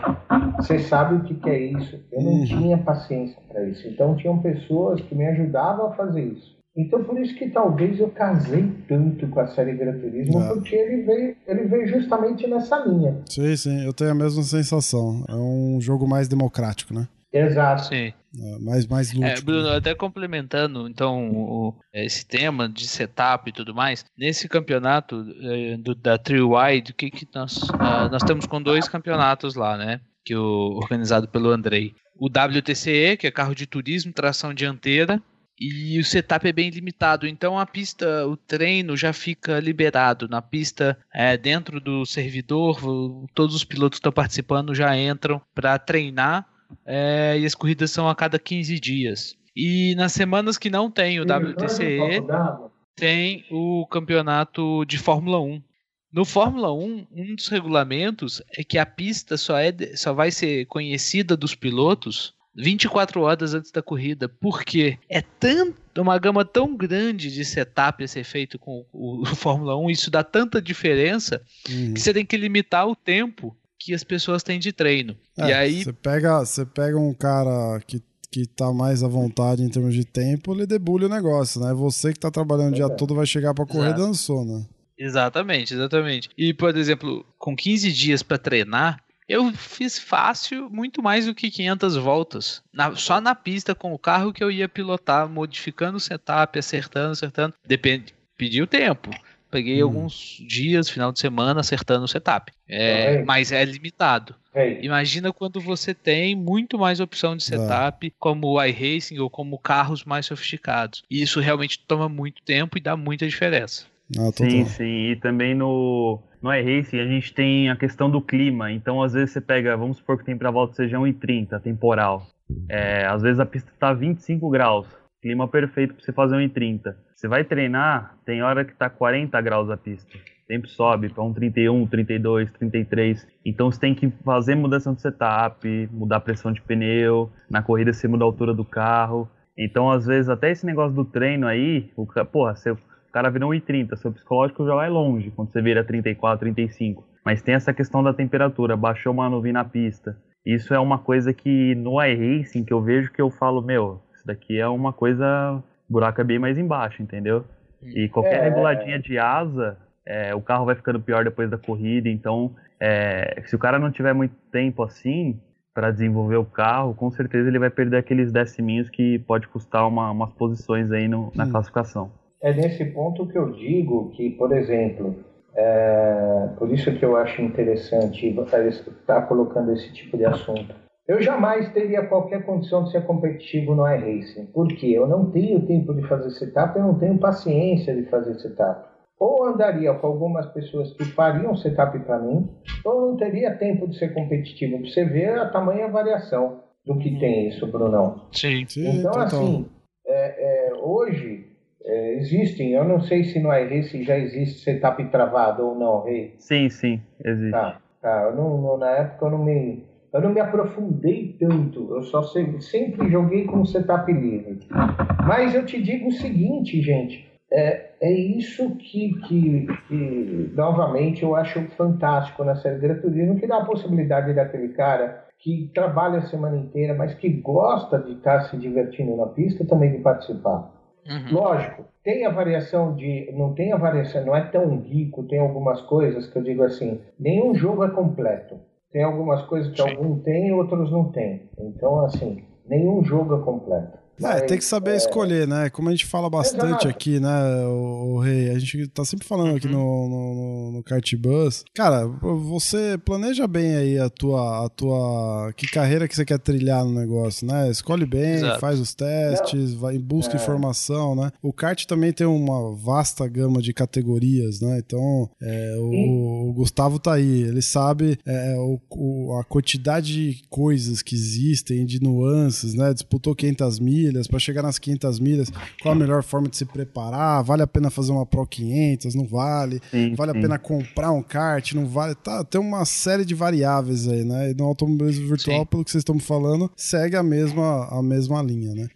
Você sabe o que, que é isso? Eu não uhum. tinha paciência para isso. Então tinham pessoas que me ajudavam a fazer isso. Então por isso que talvez eu casei tanto com a série Gran Turismo, É. porque ele veio, ele veio justamente nessa linha. Sim, sim, eu tenho a mesma sensação. É um jogo mais democrático, né? Exato. Sim. É, mais, mais lúdico. É, Bruno, até complementando então o- esse tema de setup e tudo mais, nesse campeonato eh, do, da Trio Wide, o que, que nós, ah, nós estamos com dois campeonatos lá, né? Que o, organizado pelo Andrei. O WTCE, que é carro de turismo, tração dianteira, e o setup é bem limitado. Então a pista, o treino já fica liberado na pista, é, dentro do servidor, todos os pilotos que estão participando já entram para treinar é, e as corridas são a cada 15 dias. E nas semanas que não tem o WTCE, tem o campeonato de Fórmula 1. No Fórmula 1, um dos regulamentos é que a pista só, é, só vai ser conhecida dos pilotos 24 horas antes da corrida. Porque é tanto, uma gama tão grande de setup a ser feito com o, o Fórmula 1, isso dá tanta diferença Uhum. que você tem que limitar o tempo que as pessoas têm de treino. e É, aí Você pega, você pega um cara que, que tá mais à vontade em termos de tempo, ele debulha o negócio, né? Você que tá trabalhando o dia Exato. todo vai chegar pra correr Exato. dando sono. Exatamente, exatamente. E, por exemplo, com 15 dias para treinar, eu fiz fácil muito mais do que 500 voltas. Na- só na pista com o carro que eu ia pilotar, modificando o setup, acertando, acertando. Depende, pediu tempo. Peguei Hum. alguns dias, final de semana, acertando o setup. É, Correto. mas é limitado. Ei, Imagina quando você tem muito mais opção de setup, como o iRacing ou como carros mais sofisticados. E isso realmente toma muito tempo e dá muita diferença. Ah. Sim, sim. E também no, no iRacing a gente tem a questão do clima. Então, às vezes você pega, vamos supor que tem pra volta seja 1,30, temporal. É, às vezes a pista tá 25 graus. Clima perfeito pra você fazer 1,30. Você vai treinar, tem hora que tá 40 graus a pista. O tempo sobe pra um 31, 32, 33. Então você tem que fazer mudança de setup, mudar a pressão de pneu. Na corrida você muda a altura do carro. Então, às vezes, até esse negócio do treino aí, o, porra, você, cara virou 1,30, seu psicológico já vai longe quando você vira 34, 35. Mas tem essa questão da temperatura, baixou uma nuvem na pista. Isso é uma coisa que no iRacing que eu vejo que eu falo, meu, isso daqui é uma coisa, o buraco é bem mais embaixo, entendeu? E qualquer É. reguladinha de asa, é, o carro vai ficando pior depois da corrida. Então, é, se o cara não tiver muito tempo assim para desenvolver o carro, com certeza ele vai perder aqueles deciminhos que pode custar uma- umas posições aí no- na classificação. É nesse ponto que eu digo que, por exemplo, é, por isso que eu acho interessante estar colocando esse tipo de assunto. Eu jamais teria qualquer condição de ser competitivo no iRacing. Por quê? Eu não tenho tempo de fazer setup, eu não tenho paciência de fazer setup. Ou andaria com algumas pessoas que fariam setup para mim, ou não teria tempo de ser competitivo. Pra você ver a tamanha variação do que tem isso, Brunão. Sim. Sim, Então, total. assim, é, é, hoje é, existem, eu não sei se no iRacing já existe setup travado ou não, Rei. Sim, sim, existe. Tá, tá. Eu não, na época eu não me. Eu não me aprofundei tanto, eu só sei- sempre joguei com setup livre. Mas eu te digo o seguinte, gente, é, é isso que, que, que, novamente, eu acho fantástico na série Gran Turismo, que dá a possibilidade daquele cara que trabalha a semana inteira, mas que gosta de estar se divertindo na pista, também de participar. Uhum. Lógico, tem a variação de. Não tem a variação, não é tão rico, tem algumas coisas que eu digo assim, nenhum jogo é completo. Tem algumas coisas que Sim. alguns têm e outros não têm. Então, assim, nenhum jogo é completo. É, Mas, tem que saber é, escolher, né? Como a gente fala bastante Exato. aqui, né, o, Rei? A gente tá sempre falando aqui no, no, no, no Kart Bus. Cara, você planeja bem aí a tua, a tua. Que carreira que você quer trilhar no negócio, né? Escolhe bem, Exato. faz os testes, vai, busca É. informação, né? O kart também tem uma vasta gama de categorias, né? Então, é, o, o Gustavo tá aí, ele sabe é, o, o- a quantidade de coisas que existem, de nuances, né? Disputou 500 milhas, para chegar nas 500 milhas, qual a melhor forma de se preparar? Vale a pena fazer uma Pro 500? Não vale? Sim, Vale a sim. pena comprar um kart? Não vale? Tá, tem uma série de variáveis aí, né? E no automobilismo virtual, Sim. pelo que vocês estão falando, segue a mesma, a mesma linha, né?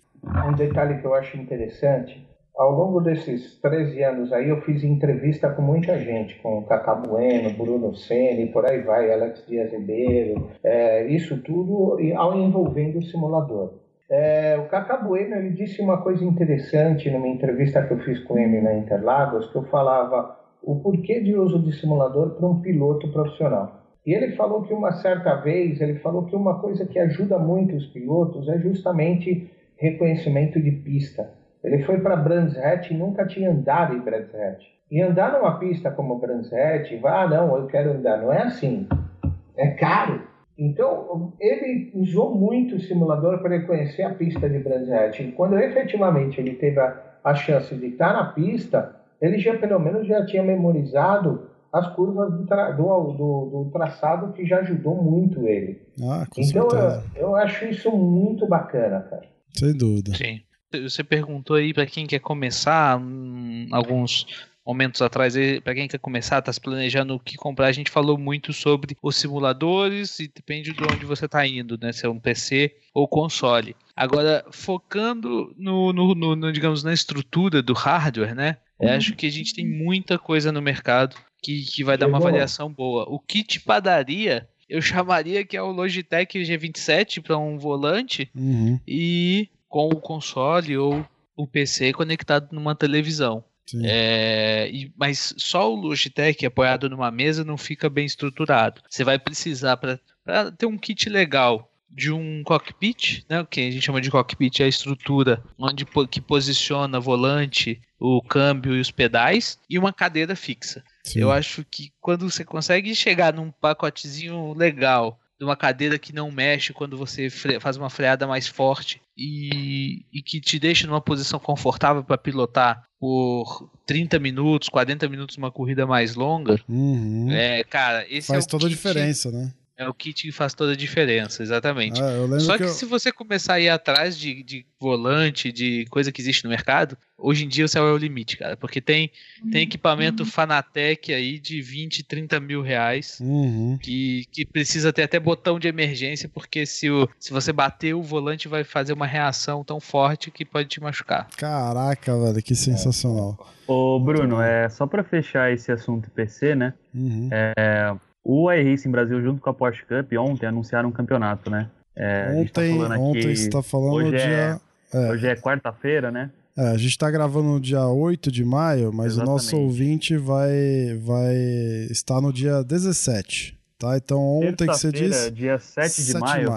Um detalhe que eu acho interessante, ao longo desses 13 anos aí, eu fiz entrevista com muita gente, com Cacá Bueno, Bruno Senna, por aí vai, Alex Dias Ribeiro, é, isso tudo e- ao envolvendo o simulador. É, o Cacá Bueno ele disse uma coisa interessante numa entrevista que eu fiz com ele na Interlagos, que eu falava o porquê de uso de simulador para um piloto profissional. E ele falou que uma certa vez, ele falou que uma coisa que ajuda muito os pilotos é justamente reconhecimento de pista. Ele foi para Brands Hatch e nunca tinha andado em Brands Hatch. E andar numa pista como Brands Hatch, ah não, eu quero andar, não é assim. É caro. Então, ele usou muito o simulador para reconhecer a pista de Brands Hatch. E quando efetivamente ele teve a, a chance de estar na pista, ele já pelo menos já tinha memorizado as curvas do, tra do, do, do traçado que já ajudou muito ele. Ah, com então certeza. eu, eu acho isso muito bacana, cara. Sem dúvida. Sim. Você perguntou aí para quem quer começar, hum, alguns momentos atrás, para quem quer começar, está se planejando o que comprar, a gente falou muito sobre os simuladores e depende de onde você está indo, né? Se é um PC ou console. Agora, focando no, no, no, no digamos, na estrutura do hardware, né? Eu acho que a gente tem muita coisa no mercado que, que vai dar uma Chegou. variação boa. O kit padaria, eu chamaria que é o Logitech G27 para um volante Uhum, e com o console ou o PC conectado numa televisão. É, e- mas só o Logitech apoiado numa mesa não fica bem estruturado. Você vai precisar para ter um kit legal de um cockpit, né, o que a gente chama de cockpit é a estrutura onde que posiciona volante, o câmbio e os pedais e uma cadeira fixa. sim. Eu acho que quando você consegue chegar num pacotezinho legal, de uma cadeira que não mexe quando você faz uma freada mais forte e, e que te deixa numa posição confortável para pilotar por 30 minutos, 40 minutos uma corrida mais longa, Uhum. é, cara, esse Faz é o toda a diferença, né? É o kit que faz toda a diferença, exatamente. Ah, eu lembro Só que, que, eu- se você começar a ir atrás de, de volante, de coisa que existe no mercado, hoje em dia o céu é o limite, cara. Porque tem, tem equipamento Fanatec aí de 20, 30 mil reais. Uhum. Que, que precisa ter até botão de emergência, porque se, o, se você bater, o volante vai fazer uma reação tão forte que pode te machucar. Caraca, velho, que sensacional. Ô, Bruno, é só pra fechar esse assunto PC, né? Uhum. O iRacing Brasil, junto com a Porsche Cup, ontem anunciaram um campeonato, né? É, a gente tá ontem, ontem você tá falando hoje no é- dia. É, Hoje é quarta-feira, né? é, a gente tá gravando no dia 8 de maio, mas o nosso Exatamente. ouvinte vai, vai estar no dia 17. Tá? Então ontem que você disse. dia 7 de 7 maio,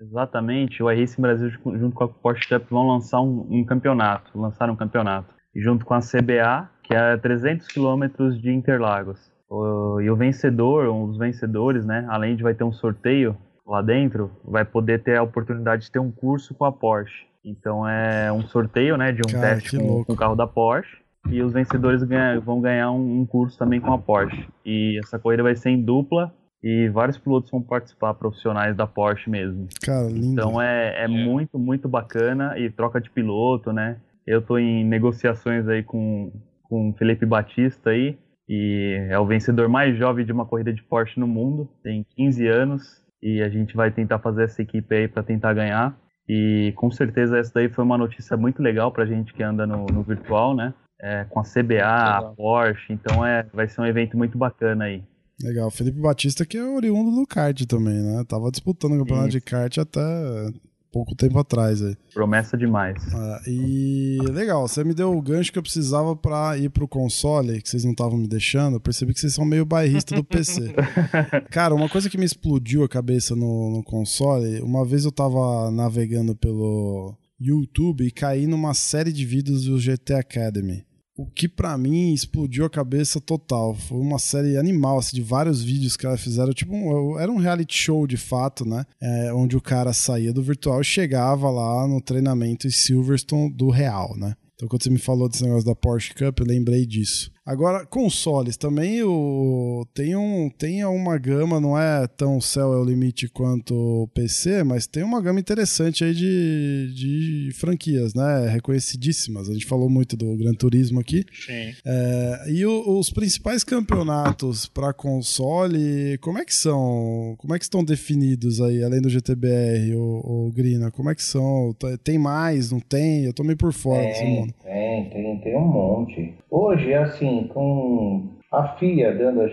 Exatamente, o iRacing Brasil ju- junto com a Porsche Cup vão lançar um, um campeonato, lançaram um campeonato, junto com a CBA, que é 300 quilômetros de Interlagos. O- e o vencedor, um dos vencedores, né, além de vai ter um sorteio lá dentro, vai poder ter a oportunidade de ter um curso com a Porsche. Então é um sorteio, né, de um Cara, teste com, com o carro da Porsche. E os vencedores ganha- vão ganhar um, um curso também com a Porsche. E essa corrida vai ser em dupla e vários pilotos vão participar, profissionais da Porsche mesmo. Cara, lindo. Então é, é muito, muito bacana e troca de piloto, né? Eu tô em negociações aí com, com o Felipe Batista aí, e é o vencedor mais jovem de uma corrida de Porsche no mundo, tem 15 anos, e a gente vai tentar fazer essa equipe aí para tentar ganhar. E com certeza essa daí foi uma notícia muito legal pra gente que anda no, no virtual, né? É, com a CBA, a. Porsche, então é, vai ser um evento muito bacana aí. Legal. Felipe Batista, que é oriundo do kart também, né? Tava disputando o campeonato de kart até pouco tempo atrás aí. Promessa demais. Ah, e legal, você me deu o gancho que eu precisava pra ir pro console, que vocês não estavam me deixando. Eu percebi que vocês são meio bairrista do PC. Cara, uma coisa que me explodiu a cabeça no, no console, uma vez eu tava navegando pelo YouTube e caí numa série de vídeos do GT Academy. O que pra mim explodiu a cabeça total. Foi uma série animal, assim, de vários vídeos que ela fizeram. Tipo, um- era um reality show de fato, né? É, onde o cara saía do virtual e chegava lá no treinamento em Silverstone do real, né? Então, quando você me falou desse negócio da Porsche Cup, eu lembrei disso. Agora, consoles, também o... tem, um, tem uma gama, não é tão céu é o limite quanto o PC, mas tem uma gama interessante aí de, de franquias, né? Reconhecidíssimas. A gente falou muito do Gran Turismo aqui. Sim. É, e o- os principais campeonatos para console, como é que são? Como é que estão definidos aí, além do GTBR, o, Grina? Como é que são? Tem mais, não tem? Eu tô meio por fora desse Tem, mundo. tem, tem, tem um monte. Hoje, assim, com a FIA dando a,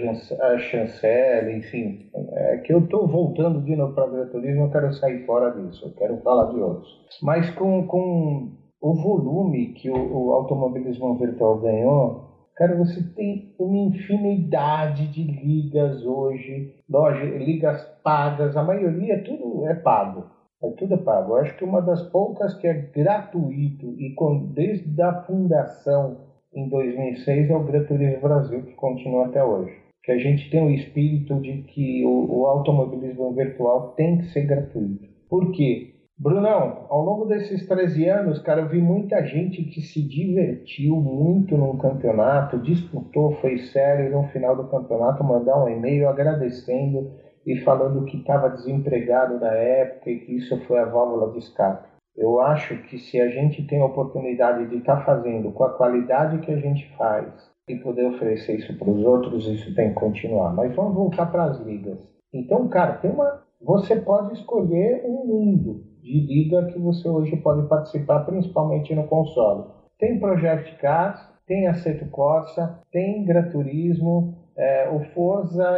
a chancela, enfim, é que eu estou voltando de novo para o agroturismo, eu quero sair fora disso, eu quero falar de outros. Mas com, com o volume que o, o automobilismo virtual ganhou, cara, você tem uma infinidade de ligas hoje, loja, ligas pagas, a maioria tudo é pago. É tudo é pago. Eu acho que uma das poucas que é gratuito e com, desde a fundação em 2006 é o Gran Turismo Brasil, que continua até hoje. Que a gente tem o espírito de que o, o automobilismo virtual tem que ser gratuito. Por quê? Brunão, ao longo desses 13 anos, cara, eu vi muita gente que se divertiu muito no campeonato, disputou, foi sério, no final do campeonato mandar um e-mail agradecendo e falando que estava desempregado na época e que isso foi a válvula de escape. Eu acho que se a gente tem a oportunidade de estar tá fazendo com a qualidade que a gente faz e poder oferecer isso para os outros, isso tem que continuar. Mas vamos voltar para as ligas. Então, cara, tem uma. Você pode escolher um mundo de liga que você hoje pode participar, principalmente no console. Tem Project Cars, tem Aceto Corsa, tem Gran Turismo, é, o Forza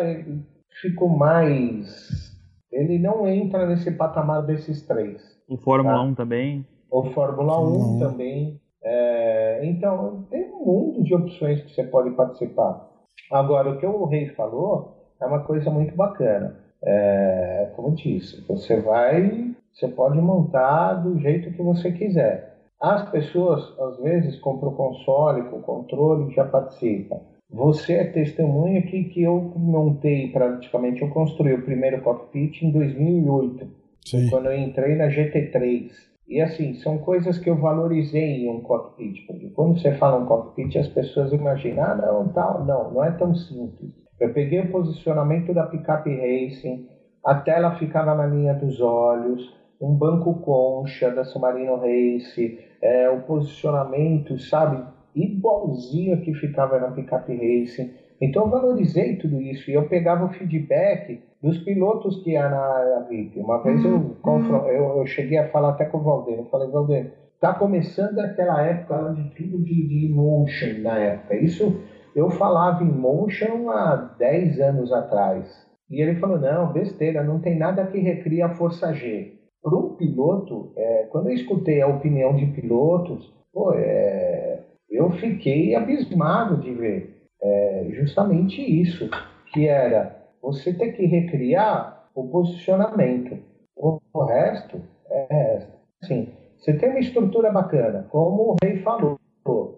ficou mais. Ele não entra nesse patamar desses três. O Fórmula tá? 1 também. O Fórmula 1 uhum. também. É, então, tem um mundo de opções que você pode participar. Agora, o que o Rei falou é uma coisa muito bacana. É, como disse, você vai, você pode montar do jeito que você quiser. As pessoas, às vezes, compram o console, com o controle e já participam. Você é testemunha que, que eu montei praticamente, eu construí o primeiro cockpit em 2008 Sim. quando eu entrei na GT3. E assim, são coisas que eu valorizei em um cockpit, porque quando você fala um cockpit, as pessoas imaginam, ah, não, tal, não, não é tão simples. Eu peguei o posicionamento da picape racing, a tela ficava na linha dos olhos, um banco concha da Submarino Race, é, o posicionamento, sabe, igualzinho que ficava na picape racing. Então eu valorizei tudo isso e eu pegava o feedback dos pilotos que ia na VIP. Uma vez eu, uhum. eu, eu, cheguei a falar até com o Valdir. Eu falei, Valdir, tá começando aquela época de tudo de, de motion na época. Isso eu falava em motion há 10 anos atrás. E ele falou, não, besteira, não tem nada que recria a força G. Para um piloto, é, quando eu escutei a opinião de pilotos, pô, é, eu fiquei abismado de ver é, justamente isso, que era você ter que recriar o posicionamento. O, o resto é assim, você tem uma estrutura bacana, como o rei falou. Pô,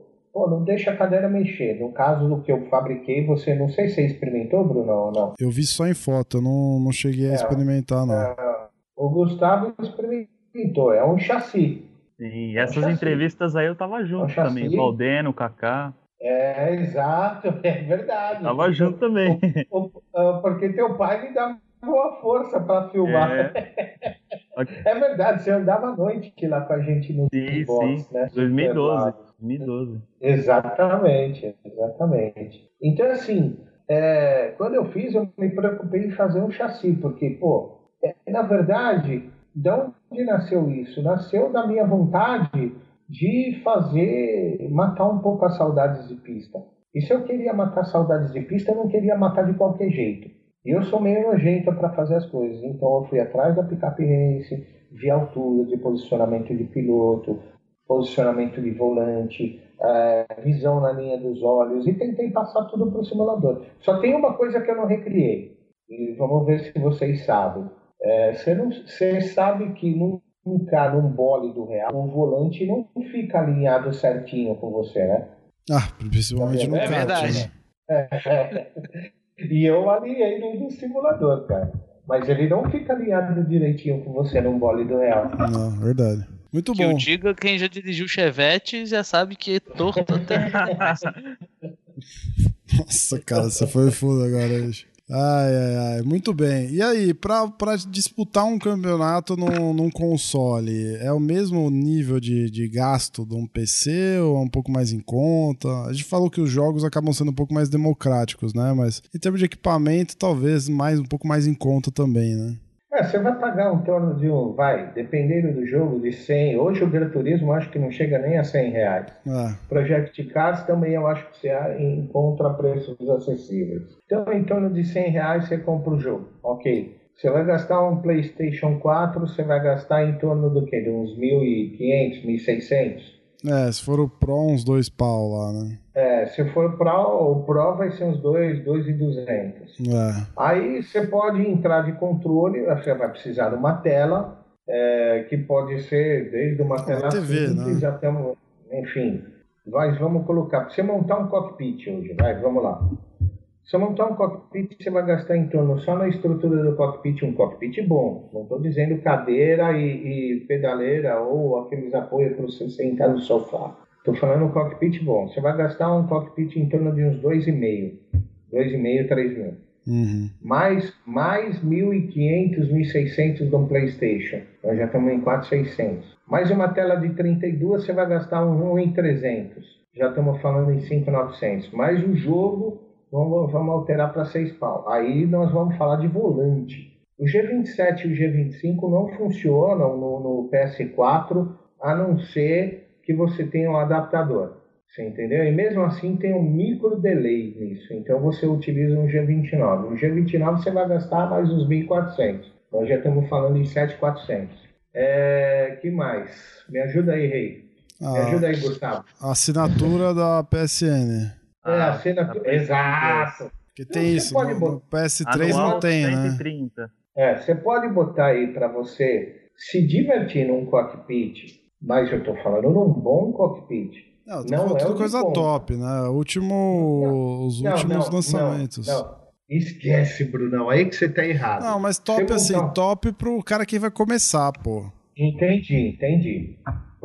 não deixa a cadeira mexer. No caso do que eu fabriquei, você não sei se você experimentou, Bruno, ou não. Eu vi só em foto, eu não, não cheguei a é, experimentar, não. É, o Gustavo experimentou, é um chassi. E essas é um entrevistas aí eu tava junto é um também, Valdeno, Kaká. É, exato, é verdade. Tava junto também. O, o, ah, porque teu pai me dava boa força para filmar. É. é. verdade, você andava à noite lá com a gente no sim, box, sim. né? 2012. 2012. Exatamente, exatamente. Então, assim, é, quando eu fiz, eu me preocupei em fazer um chassi, porque, pô, é, na verdade, de onde nasceu isso? Nasceu da minha vontade de fazer matar um pouco as saudades de pista. E se eu queria matar saudades de pista, eu não queria matar de qualquer jeito. E eu sou meio nojento para fazer as coisas. Então eu fui atrás da picape race, vi altura de posicionamento de piloto, posicionamento de volante, é, visão na linha dos olhos e tentei passar tudo para o simulador. Só tem uma coisa que eu não recriei. E vamos ver se vocês sabem. Você, não, você sabe que num ficar num bólido real, o volante não fica alinhado certinho com você, né? Ah, principalmente no é verdade. Né? E eu alinhei no, no simulador, cara. Mas ele não fica alinhado direitinho com você num bólido real. Não, verdade. Muito que bom. eu diga, quem já dirigiu Chevette já sabe que é torto até. Nossa, cara, você foi fundo agora. Gente. Ai, ai, ai. Muito bem. E aí, pra, disputar um campeonato num, num console, é o mesmo nível de, de gasto de um PC ou é um pouco mais em conta? A gente falou que os jogos acabam sendo um pouco mais democráticos, né? Mas em termos de equipamento, talvez mais um pouco mais em conta também, né? É, você vai pagar um torno de um, vai, dependendo do jogo, de 100. Hoje o Gran Turismo acho que não chega nem a 100 reais. É. Project Cars também eu acho que você encontra preços acessíveis. Então, em torno de 100 reais você compra o jogo, ok. Você vai gastar um PlayStation 4, você vai gastar em torno do quê? De uns 1.500, 1.600? É, se for o Pro, uns dois pau lá, né? É, se for o Pro, o Pro vai ser uns dois, dois e duzentos. É. Aí você pode entrar de controle, você vai precisar de uma tela, é, que pode ser desde uma tela TV, simples né? até, um- enfim. Mas vamos colocar, para você montar um cockpit hoje, vai, vamos lá. Se você montar um cockpit, você vai gastar em torno só na estrutura do cockpit, um cockpit bom. Não estou dizendo cadeira e, e pedaleira ou aqueles apoios para você sentar no sofá. Estou falando um cockpit bom. Você vai gastar um cockpit em torno de uns 2,5. 2,5, 3 mil. Uhum. Mais, mais 1.500, 1.600 de um PlayStation. Nós já estamos em 4.600. Mais uma tela de 32, você vai gastar um 1.300. Já estamos falando em 5.900. Mais o jogo, vamos, vamos alterar para 6 pau. Aí nós vamos falar de volante. O G27 e o G25 não funcionam no, no PS4, a não ser que você tenha um adaptador. Você entendeu? E mesmo assim tem um micro delay nisso. Então você utiliza um G29. O G29 você vai gastar mais uns 1.400. Nós já estamos falando em 7.400. É, que mais? Me ajuda aí, Rei. Me Ah, ajuda aí, Gustavo. a assinatura da PSN. É, a Ah, cena... tá Exato. Porque tem Você isso, pode no, botar- no PS3 Anual, não tem, né? 130. É, você pode botar aí para você se divertir num cockpit, mas eu estou falando num bom cockpit. Não, tô Não falando é tudo o coisa bom. top, né? O Último, os Não, últimos não, lançamentos. Não, não. Esquece, Brunão. Aí que você tá errado. Não, mas top Você assim, montar- top pro cara que vai começar, pô. Entendi, entendi.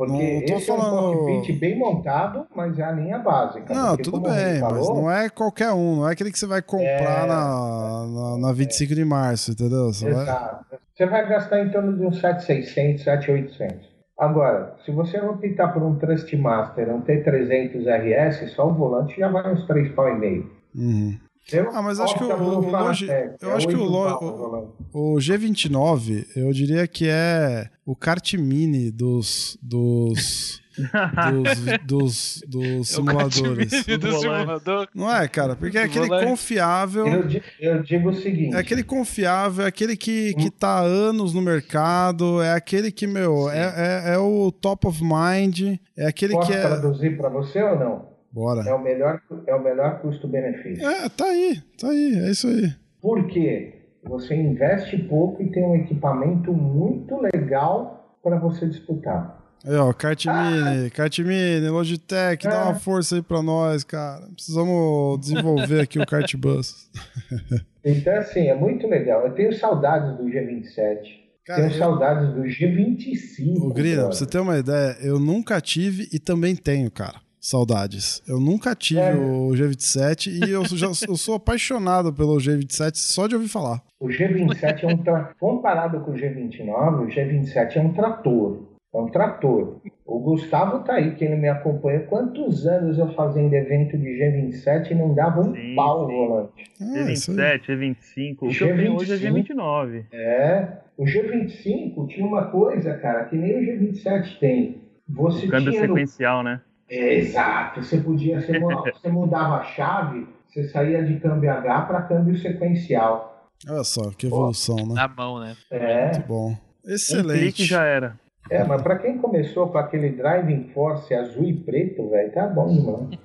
Porque Não tô esse é falando- um cockpit bem montado, mas é a linha básica. Não, Porque tudo bem, mas falou, não é qualquer um, não é aquele que você vai comprar É. na, na, na 25 de março, entendeu? Você vai... Exato. Você vai gastar em torno de uns 7,600, 7,800. Agora, se você optar por um Trustmaster, um T300 RS, só o volante já vai uns 3 pau e meio. Uhum. Você Ah, mas acho que o- um o Logi- Fanatec, eu é acho que o 8 Lo- o-. O G29, eu diria que é o kart mini dos dos dos, dos, dos É o simuladores. do simulador. Não é, cara? Porque é aquele confiável. Eu, eu digo o seguinte: É aquele confiável, é aquele que, que tá há anos no mercado, é aquele que, meu, é, é, é o top of mind, é aquele posso que é. traduzir para você ou não? É Bora. o melhor, é o melhor custo-benefício. É, tá aí, tá aí, é isso aí. Por quê? Você investe pouco e tem um equipamento muito legal para você disputar. Aí, ó, kart mini, kart mini, Logitech, dá É. uma força aí pra nós, cara. Precisamos desenvolver aqui o kart bus. Então, assim, é muito legal. Eu tenho saudades do G27. Cara, tenho eu- saudades do G25. Ô, Grina, pra você ter uma ideia, eu nunca tive e também tenho, cara. Saudades. Eu nunca tive É. o G27 e eu, já, eu sou apaixonado pelo G27 só de ouvir falar. O G27 é um tra... comparado com o G29, o G27 é um trator. É um trator. O Gustavo tá aí, que ele me acompanha. Quantos anos eu fazendo evento de G27 e não dava um Sim, pau no sim. volante? É, isso aí. G27, G25. O que eu tenho hoje é G29. É. O G25 tinha uma coisa, cara, que nem o G27 tem. Você O câmbio tinha no sequencial, né? É, exato. Você podia, você, você mudava a chave, você saía de câmbio H para câmbio sequencial. Olha só, que evolução, né? Na mão, né? É, Muito bom. Um Excelente. clique já era. é mas para quem começou com aquele Driving Force azul e preto, velho, tá bom demais.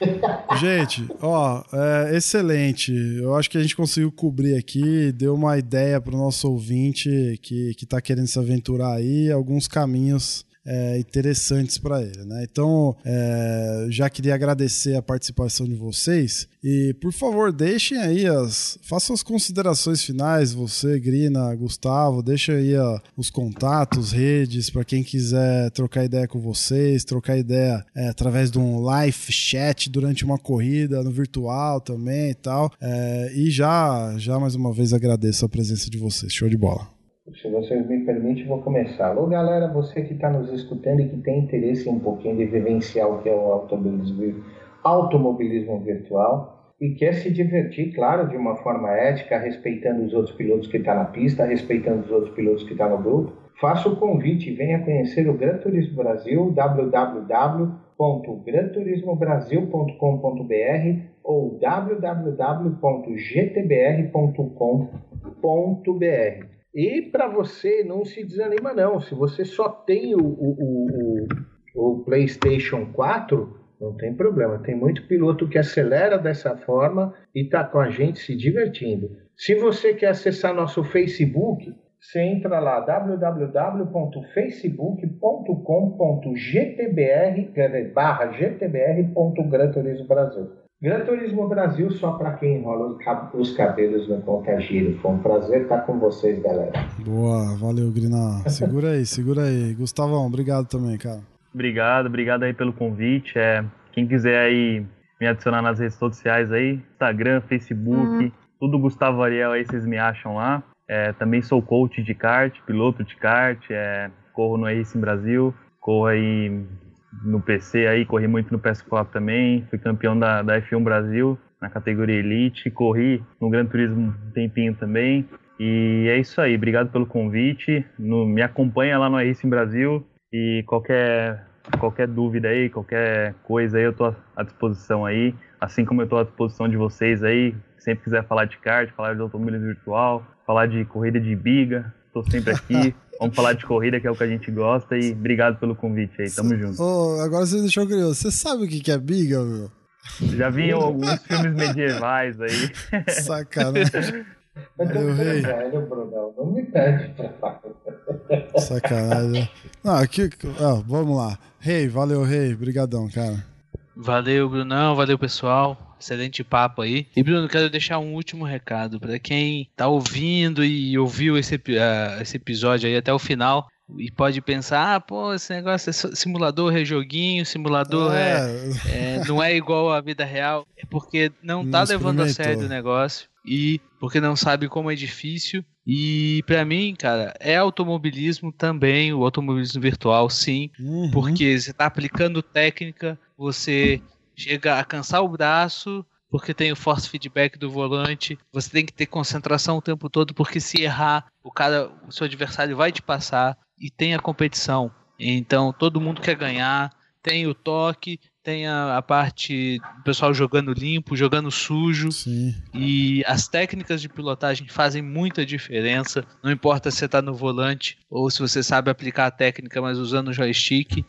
Gente, ó, é, excelente. Eu acho que a gente conseguiu cobrir aqui, deu uma ideia pro nosso ouvinte que, que tá querendo se aventurar aí, alguns caminhos é, interessantes para ele, né? Então, é, já queria agradecer a participação de vocês e, por favor, deixem aí as, façam as considerações finais, você, Grina, Gustavo, deixa aí os contatos, redes para quem quiser trocar ideia com vocês, trocar ideia é, através de um live chat durante uma corrida no virtual também e tal. É, e já, já mais uma vez agradeço a presença de vocês. Show de bola. Se vocês me permitem, vou começar. Alô, galera, você que está nos escutando e que tem interesse um pouquinho de vivenciar o que é o automobilismo, automobilismo virtual, e quer se divertir, claro, de uma forma ética, respeitando os outros pilotos que estão tá na pista, respeitando os outros pilotos que estão tá no grupo, faça o convite e venha conhecer o Gran Turismo Brasil, www.granturismobrasil.com.br ou www.gtbr.com.br. E para você não se desanima não, se você só tem o, o, o, o PlayStation 4, não tem problema. Tem muito piloto que acelera dessa forma e está com a gente se divertindo. Se você quer acessar nosso Facebook, você entra lá www.facebook.com.gtbr barra gtbr.gran Turismo Brasil. Gran Turismo Brasil só para quem enrola os cabelos no contagiro. Foi um prazer estar com vocês, galera. Boa, valeu, Grina. Segura aí, segura aí. Gustavão, obrigado também, cara. Obrigado, obrigado aí pelo convite. É, quem quiser aí me adicionar nas redes sociais aí, Instagram, Facebook, uhum. tudo Gustavo Ariel aí, vocês me acham lá. É, também sou coach de kart, piloto de kart, é, corro no Racing Brasil, corro aí no PC aí, corri muito no PS4 também, fui campeão da, da F1 Brasil na categoria Elite, corri no Gran Turismo um tempinho também. E é isso aí, obrigado pelo convite. No, me acompanha lá no Racing Brasil, e qualquer, qualquer dúvida aí, qualquer coisa aí, eu tô à disposição aí. Assim como eu tô à disposição de vocês aí, sempre quiser falar de kart, falar de automobilismo virtual, falar de corrida de biga, tô sempre aqui. Vamos falar de corrida, que é o que a gente gosta, e obrigado pelo convite aí, tamo junto. Oh, agora você deixou curioso, você sabe o que é biga, meu? Já vi alguns filmes medievais aí. Sacanagem. Valeu, rei. Velho, Brunão, não me pede pra Sacanagem. Não, aqui, ah, vamos lá. Rei, valeu, rei. Brigadão, cara. Valeu, Brunão. Valeu, pessoal. Excelente papo aí. E, Bruno, quero deixar um último recado para quem tá ouvindo e ouviu esse, uh, esse episódio aí até o final e pode pensar, ah, pô, esse negócio é simulador, é joguinho, simulador é. É, é não é igual à vida real, é porque não tá levando a sério o negócio e porque não sabe como é difícil. E para mim, cara, é automobilismo também, o automobilismo virtual, sim, uhum. porque você tá aplicando técnica, você chega a cansar o braço, porque tem o force feedback do volante, você tem que ter concentração o tempo todo, porque se errar, o cara, o seu adversário vai te passar e tem a competição. Então todo mundo quer ganhar, tem o toque, tem a, a, parte do pessoal jogando limpo, jogando sujo. Sim. E as técnicas de pilotagem fazem muita diferença. Não importa se você está no volante ou se você sabe aplicar a técnica, mas usando o joystick.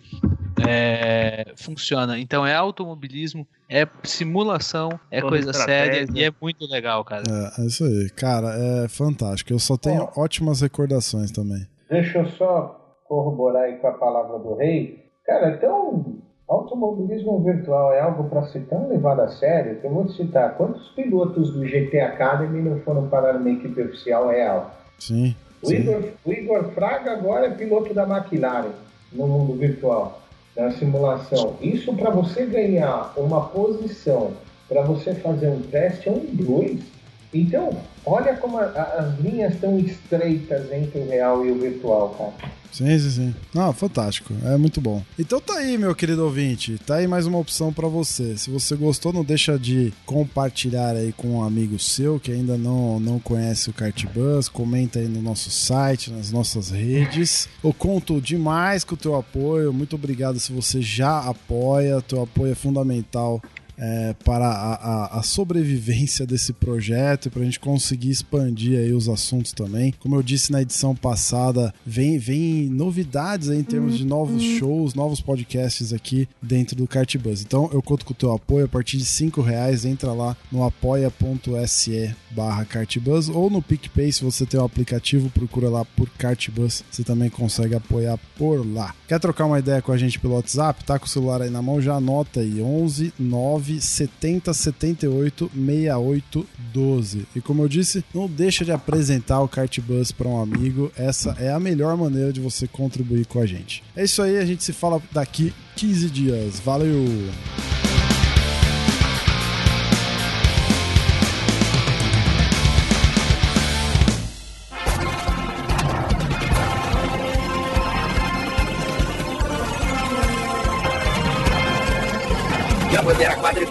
É, funciona. Então é automobilismo, é simulação, é Toda coisa séria e é muito legal, cara. É, é isso aí. Cara, é fantástico. Eu só tenho Bom, ótimas recordações também. Deixa eu só corroborar aí com a palavra do rei. Cara, então Automobilismo virtual é algo para ser tão levado a sério que eu vou citar quantos pilotos do GT Academy não foram parar numa equipe oficial real. Sim. O, sim. Igor, o Igor Fraga agora é piloto da McLaren no mundo virtual, na simulação. Isso para você ganhar uma posição, para você fazer um teste, é um dois. Então, olha como a, a, as linhas estão estreitas entre o real e o virtual, cara. Sim, sim, sim. Não, fantástico. É muito bom. Então tá aí, meu querido ouvinte. Tá aí mais uma opção para você. Se você gostou, não deixa de compartilhar aí com um amigo seu que ainda não, não conhece o Cartbus. Comenta aí no nosso site, nas nossas redes. Eu conto demais com o teu apoio. Muito obrigado se você já apoia. Teu apoio é fundamental é, para a, a, a, sobrevivência desse projeto e para a gente conseguir expandir aí os assuntos também. Como eu disse na edição passada, vem, vem novidades aí em termos de novos uhum. shows, novos podcasts aqui dentro do Cartbus. Então eu conto com o teu apoio a partir de cinco reais. Entra lá no apoia.se barra Cartbus ou no PicPay, se você tem o um aplicativo, procura lá por Cartbus, você também consegue apoiar por lá. Quer trocar uma ideia com a gente pelo WhatsApp? Tá com o celular aí na mão, já anota aí 11 9 70 78 68 12. E como eu disse, não deixa de apresentar o Cartbus para um amigo, essa é a melhor maneira de você contribuir com a gente. É isso aí, a gente se fala daqui 15 dias. Valeu!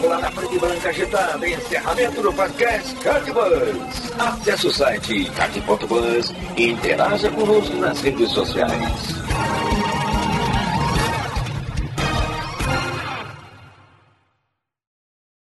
Quadriculada na frente branca agitada. Encerramento do podcast Cardbus. Acesse o site card.bus e interaja conosco nas redes sociais.